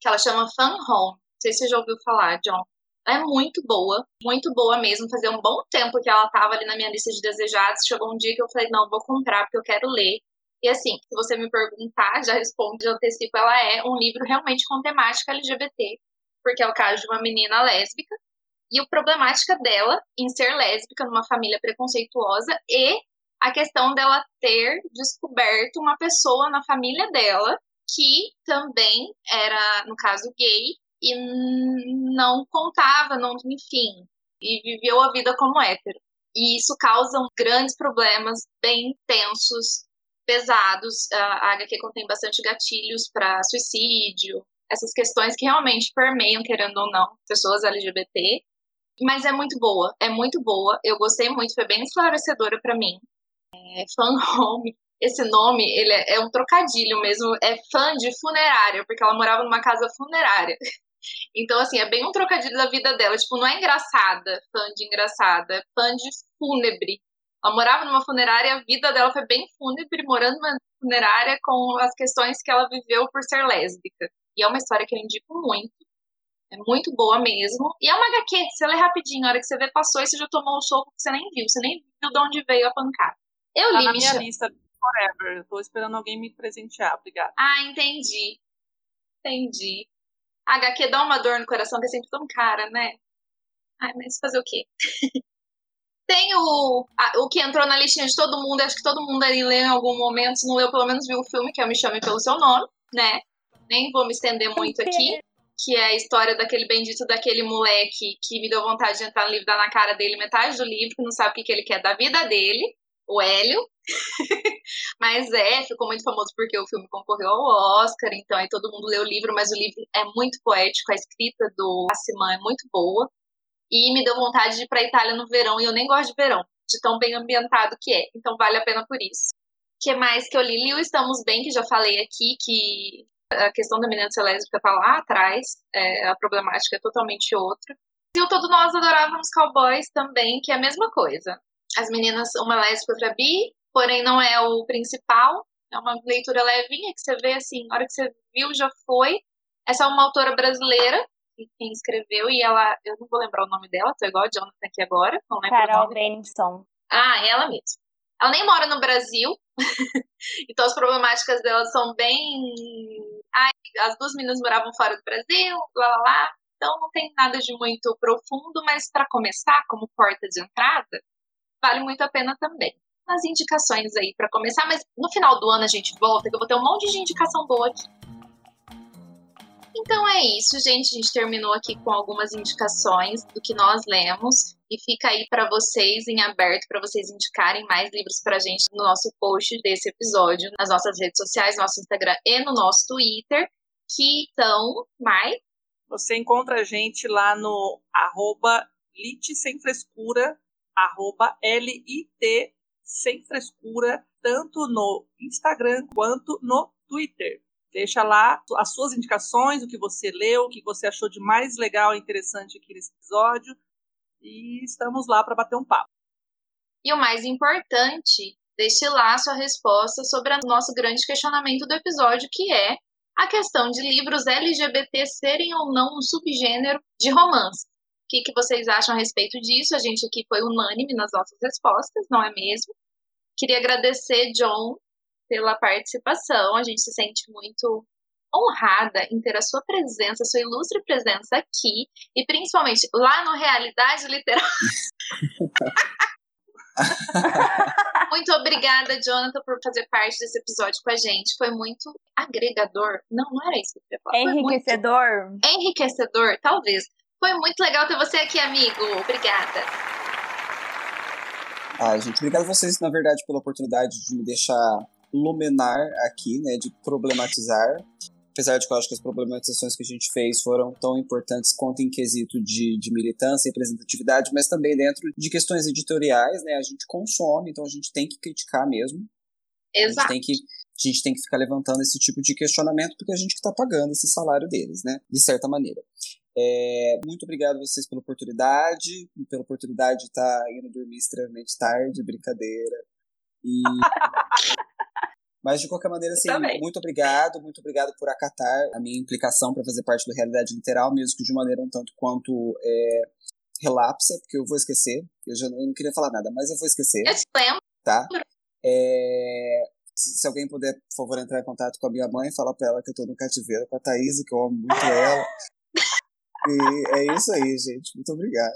que ela chama Fun Home. Não sei se você já ouviu falar, John. Ela é muito boa, muito boa mesmo. Fazia um bom tempo que ela estava ali na minha lista de desejados. Chegou um dia que eu falei, não, vou comprar porque eu quero ler. E assim, se você me perguntar, já respondo de antecipo, ela é um livro realmente com temática LGBT, porque é o caso de uma menina lésbica e a problemática dela em ser lésbica numa família preconceituosa e a questão dela ter descoberto uma pessoa na família dela que também era, no caso, gay e não contava, não, enfim, e viveu a vida como hétero. E isso causa grandes problemas bem tensos, pesados. A HQ contém bastante gatilhos para suicídio, essas questões que realmente permeiam, querendo ou não, pessoas LGBT. Mas é muito boa, é muito boa. Eu gostei muito, foi bem esclarecedora para mim é, fan home. Esse nome, ele é, é, um trocadilho mesmo, é fã de funerária, porque ela morava numa casa funerária. Então, assim, é bem um trocadilho da vida dela. Tipo, não é engraçada, fã de engraçada, é fã de fúnebre. Ela morava numa funerária, a vida dela foi bem fúnebre, morando numa funerária com as questões que ela viveu por ser lésbica. E é uma história que eu indico muito. É muito boa mesmo. E é uma HQ, você lê rapidinho, a hora que você vê, passou e você já tomou o soco que você nem viu. Você nem viu de onde veio a pancada. Eu tá li na minha lista forever. Eu tô esperando alguém me presentear. Obrigada. Ah, entendi. Entendi. A HQ dá uma dor no coração que é sempre tão cara, né? Ai, mas fazer o quê? Tem o, a, o que entrou na listinha de todo mundo, acho que todo mundo ali leu em algum momento, se não leu, pelo menos viu o filme, que é Me Chame Pelo Seu Nome, né? Nem vou me estender muito aqui, que é a história daquele bendito daquele moleque que me deu vontade de entrar no livro, dar na cara dele metade do livro, que não sabe o que, que ele quer da vida dele o Hélio. mas é, ficou muito famoso porque o filme concorreu ao Oscar, então aí todo mundo lê o livro, mas o livro é muito poético, a escrita do Assiman é muito boa. E me deu vontade de ir pra Itália no verão, e eu nem gosto de verão, de tão bem ambientado que é. Então vale a pena por isso. O que mais que eu li? Li Estamos Bem, que já falei aqui, que a questão da menina lésbica tá lá atrás, é, a problemática é totalmente outra. E o Todo Nós Adorávamos Cowboys também, que é a mesma coisa as meninas, uma lésbica, outra bi, porém não é o principal. É uma leitura levinha que você vê assim, na hora que você viu já foi. Essa é uma autora brasileira, quem escreveu, e ela, eu não vou lembrar o nome dela, tô igual a Jonathan aqui agora, não lembro Carol Benson. Ah, ela mesma. Ela nem mora no Brasil, então as problemáticas dela são bem. Ai, as duas meninas moravam fora do Brasil, lá lá lá. Então não tem nada de muito profundo, mas para começar, como porta de entrada, vale muito a pena também. As indicações aí para começar, mas no final do ano a gente volta, que eu vou ter um monte de indicação boa aqui. Então é isso, gente. A gente terminou aqui com algumas indicações do que nós lemos e fica aí para vocês em aberto para vocês indicarem mais livros para a gente no nosso post desse episódio, nas nossas redes sociais, no nosso Instagram e no nosso Twitter, que estão mais. Você encontra a gente lá no arroba Lite Sem Frescura arroba LIT sem frescura, tanto no Instagram quanto no Twitter. Deixa lá as suas indicações, o que você leu, o que você achou de mais legal e interessante aqui nesse episódio. E estamos lá para bater um papo. E o mais importante, deixe lá sua resposta sobre o nosso grande questionamento do episódio, que é a questão de livros LGBT serem ou não um subgênero de romance que, que vocês acham a respeito disso. A gente aqui foi unânime nas nossas respostas, não é mesmo? Queria agradecer, John, pela participação. A gente se sente muito honrada em ter a sua presença, a sua ilustre presença aqui e principalmente lá no Realidade Literária. muito obrigada, Jonathan, por fazer parte desse episódio com a gente. Foi muito agregador. Não, não era isso que eu ia falar. Enriquecedor. muito enriquecedor, talvez. Foi muito legal ter você aqui, amigo. Obrigada. Ah, gente, obrigado a vocês, na verdade, pela oportunidade de me deixar luminar aqui, né, de problematizar. Apesar de que eu acho que as problematizações que a gente fez foram tão importantes quanto em quesito de, de militância e representatividade, mas também dentro de questões editoriais, né, a gente consome, então a gente tem que criticar mesmo. A gente Exato. tem que a gente tem que ficar levantando esse tipo de questionamento porque a gente que está pagando esse salário deles, né? De certa maneira. É, muito obrigado a vocês pela oportunidade, e pela oportunidade de estar indo dormir extremamente tarde, brincadeira. E mas de qualquer maneira, assim, muito obrigado, muito obrigado por acatar a minha implicação para fazer parte da realidade literal, mesmo que de maneira um tanto quanto é, relapsa, porque eu vou esquecer. Eu já não, eu não queria falar nada, mas eu vou esquecer Eu te lembro. tá? É, se, se alguém puder, por favor, entrar em contato com a minha mãe, falar pra ela que eu tô no cativeiro com a Thaís, que eu amo muito ela. E é isso aí, gente. Muito obrigado.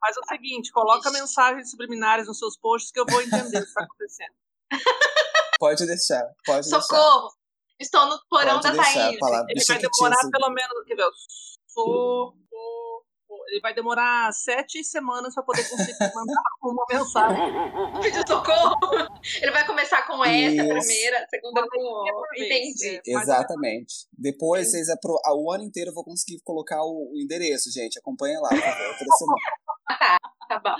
Faz o seguinte, coloca mensagens subliminares nos seus posts que eu vou entender o que está acontecendo. Pode deixar, pode deixar. Socorro! Estou no porão Pode da Thaís. palavra. Ele Deixa vai demorar pelo menos, sou. Ele vai demorar sete semanas para poder conseguir mandar uma mensagem. Pediu socorro. Ele vai começar com essa Isso. primeira, a segunda com Entendi. é. Exatamente. Depois, vocês apro- o ano inteiro eu vou conseguir colocar o, endereço, gente. Acompanha lá, por favor, toda semana. Tá bom.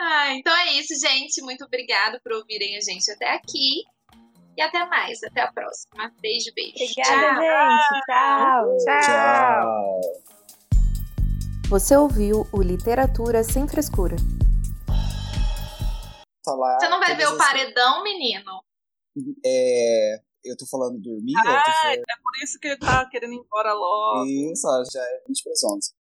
ah, então é isso, gente. Muito obrigado por ouvirem a gente até aqui. E até mais. Até a próxima. Beijo, beijo. Obrigada, Tchau. gente. Tchau. Tchau. Você ouviu o Literatura Sem Frescura. Você não vai ver o paredão, menino? É, eu tô falando dormir? Ah, falando... é por isso que ele tá querendo ir embora logo. Isso, já é 20 para as 11.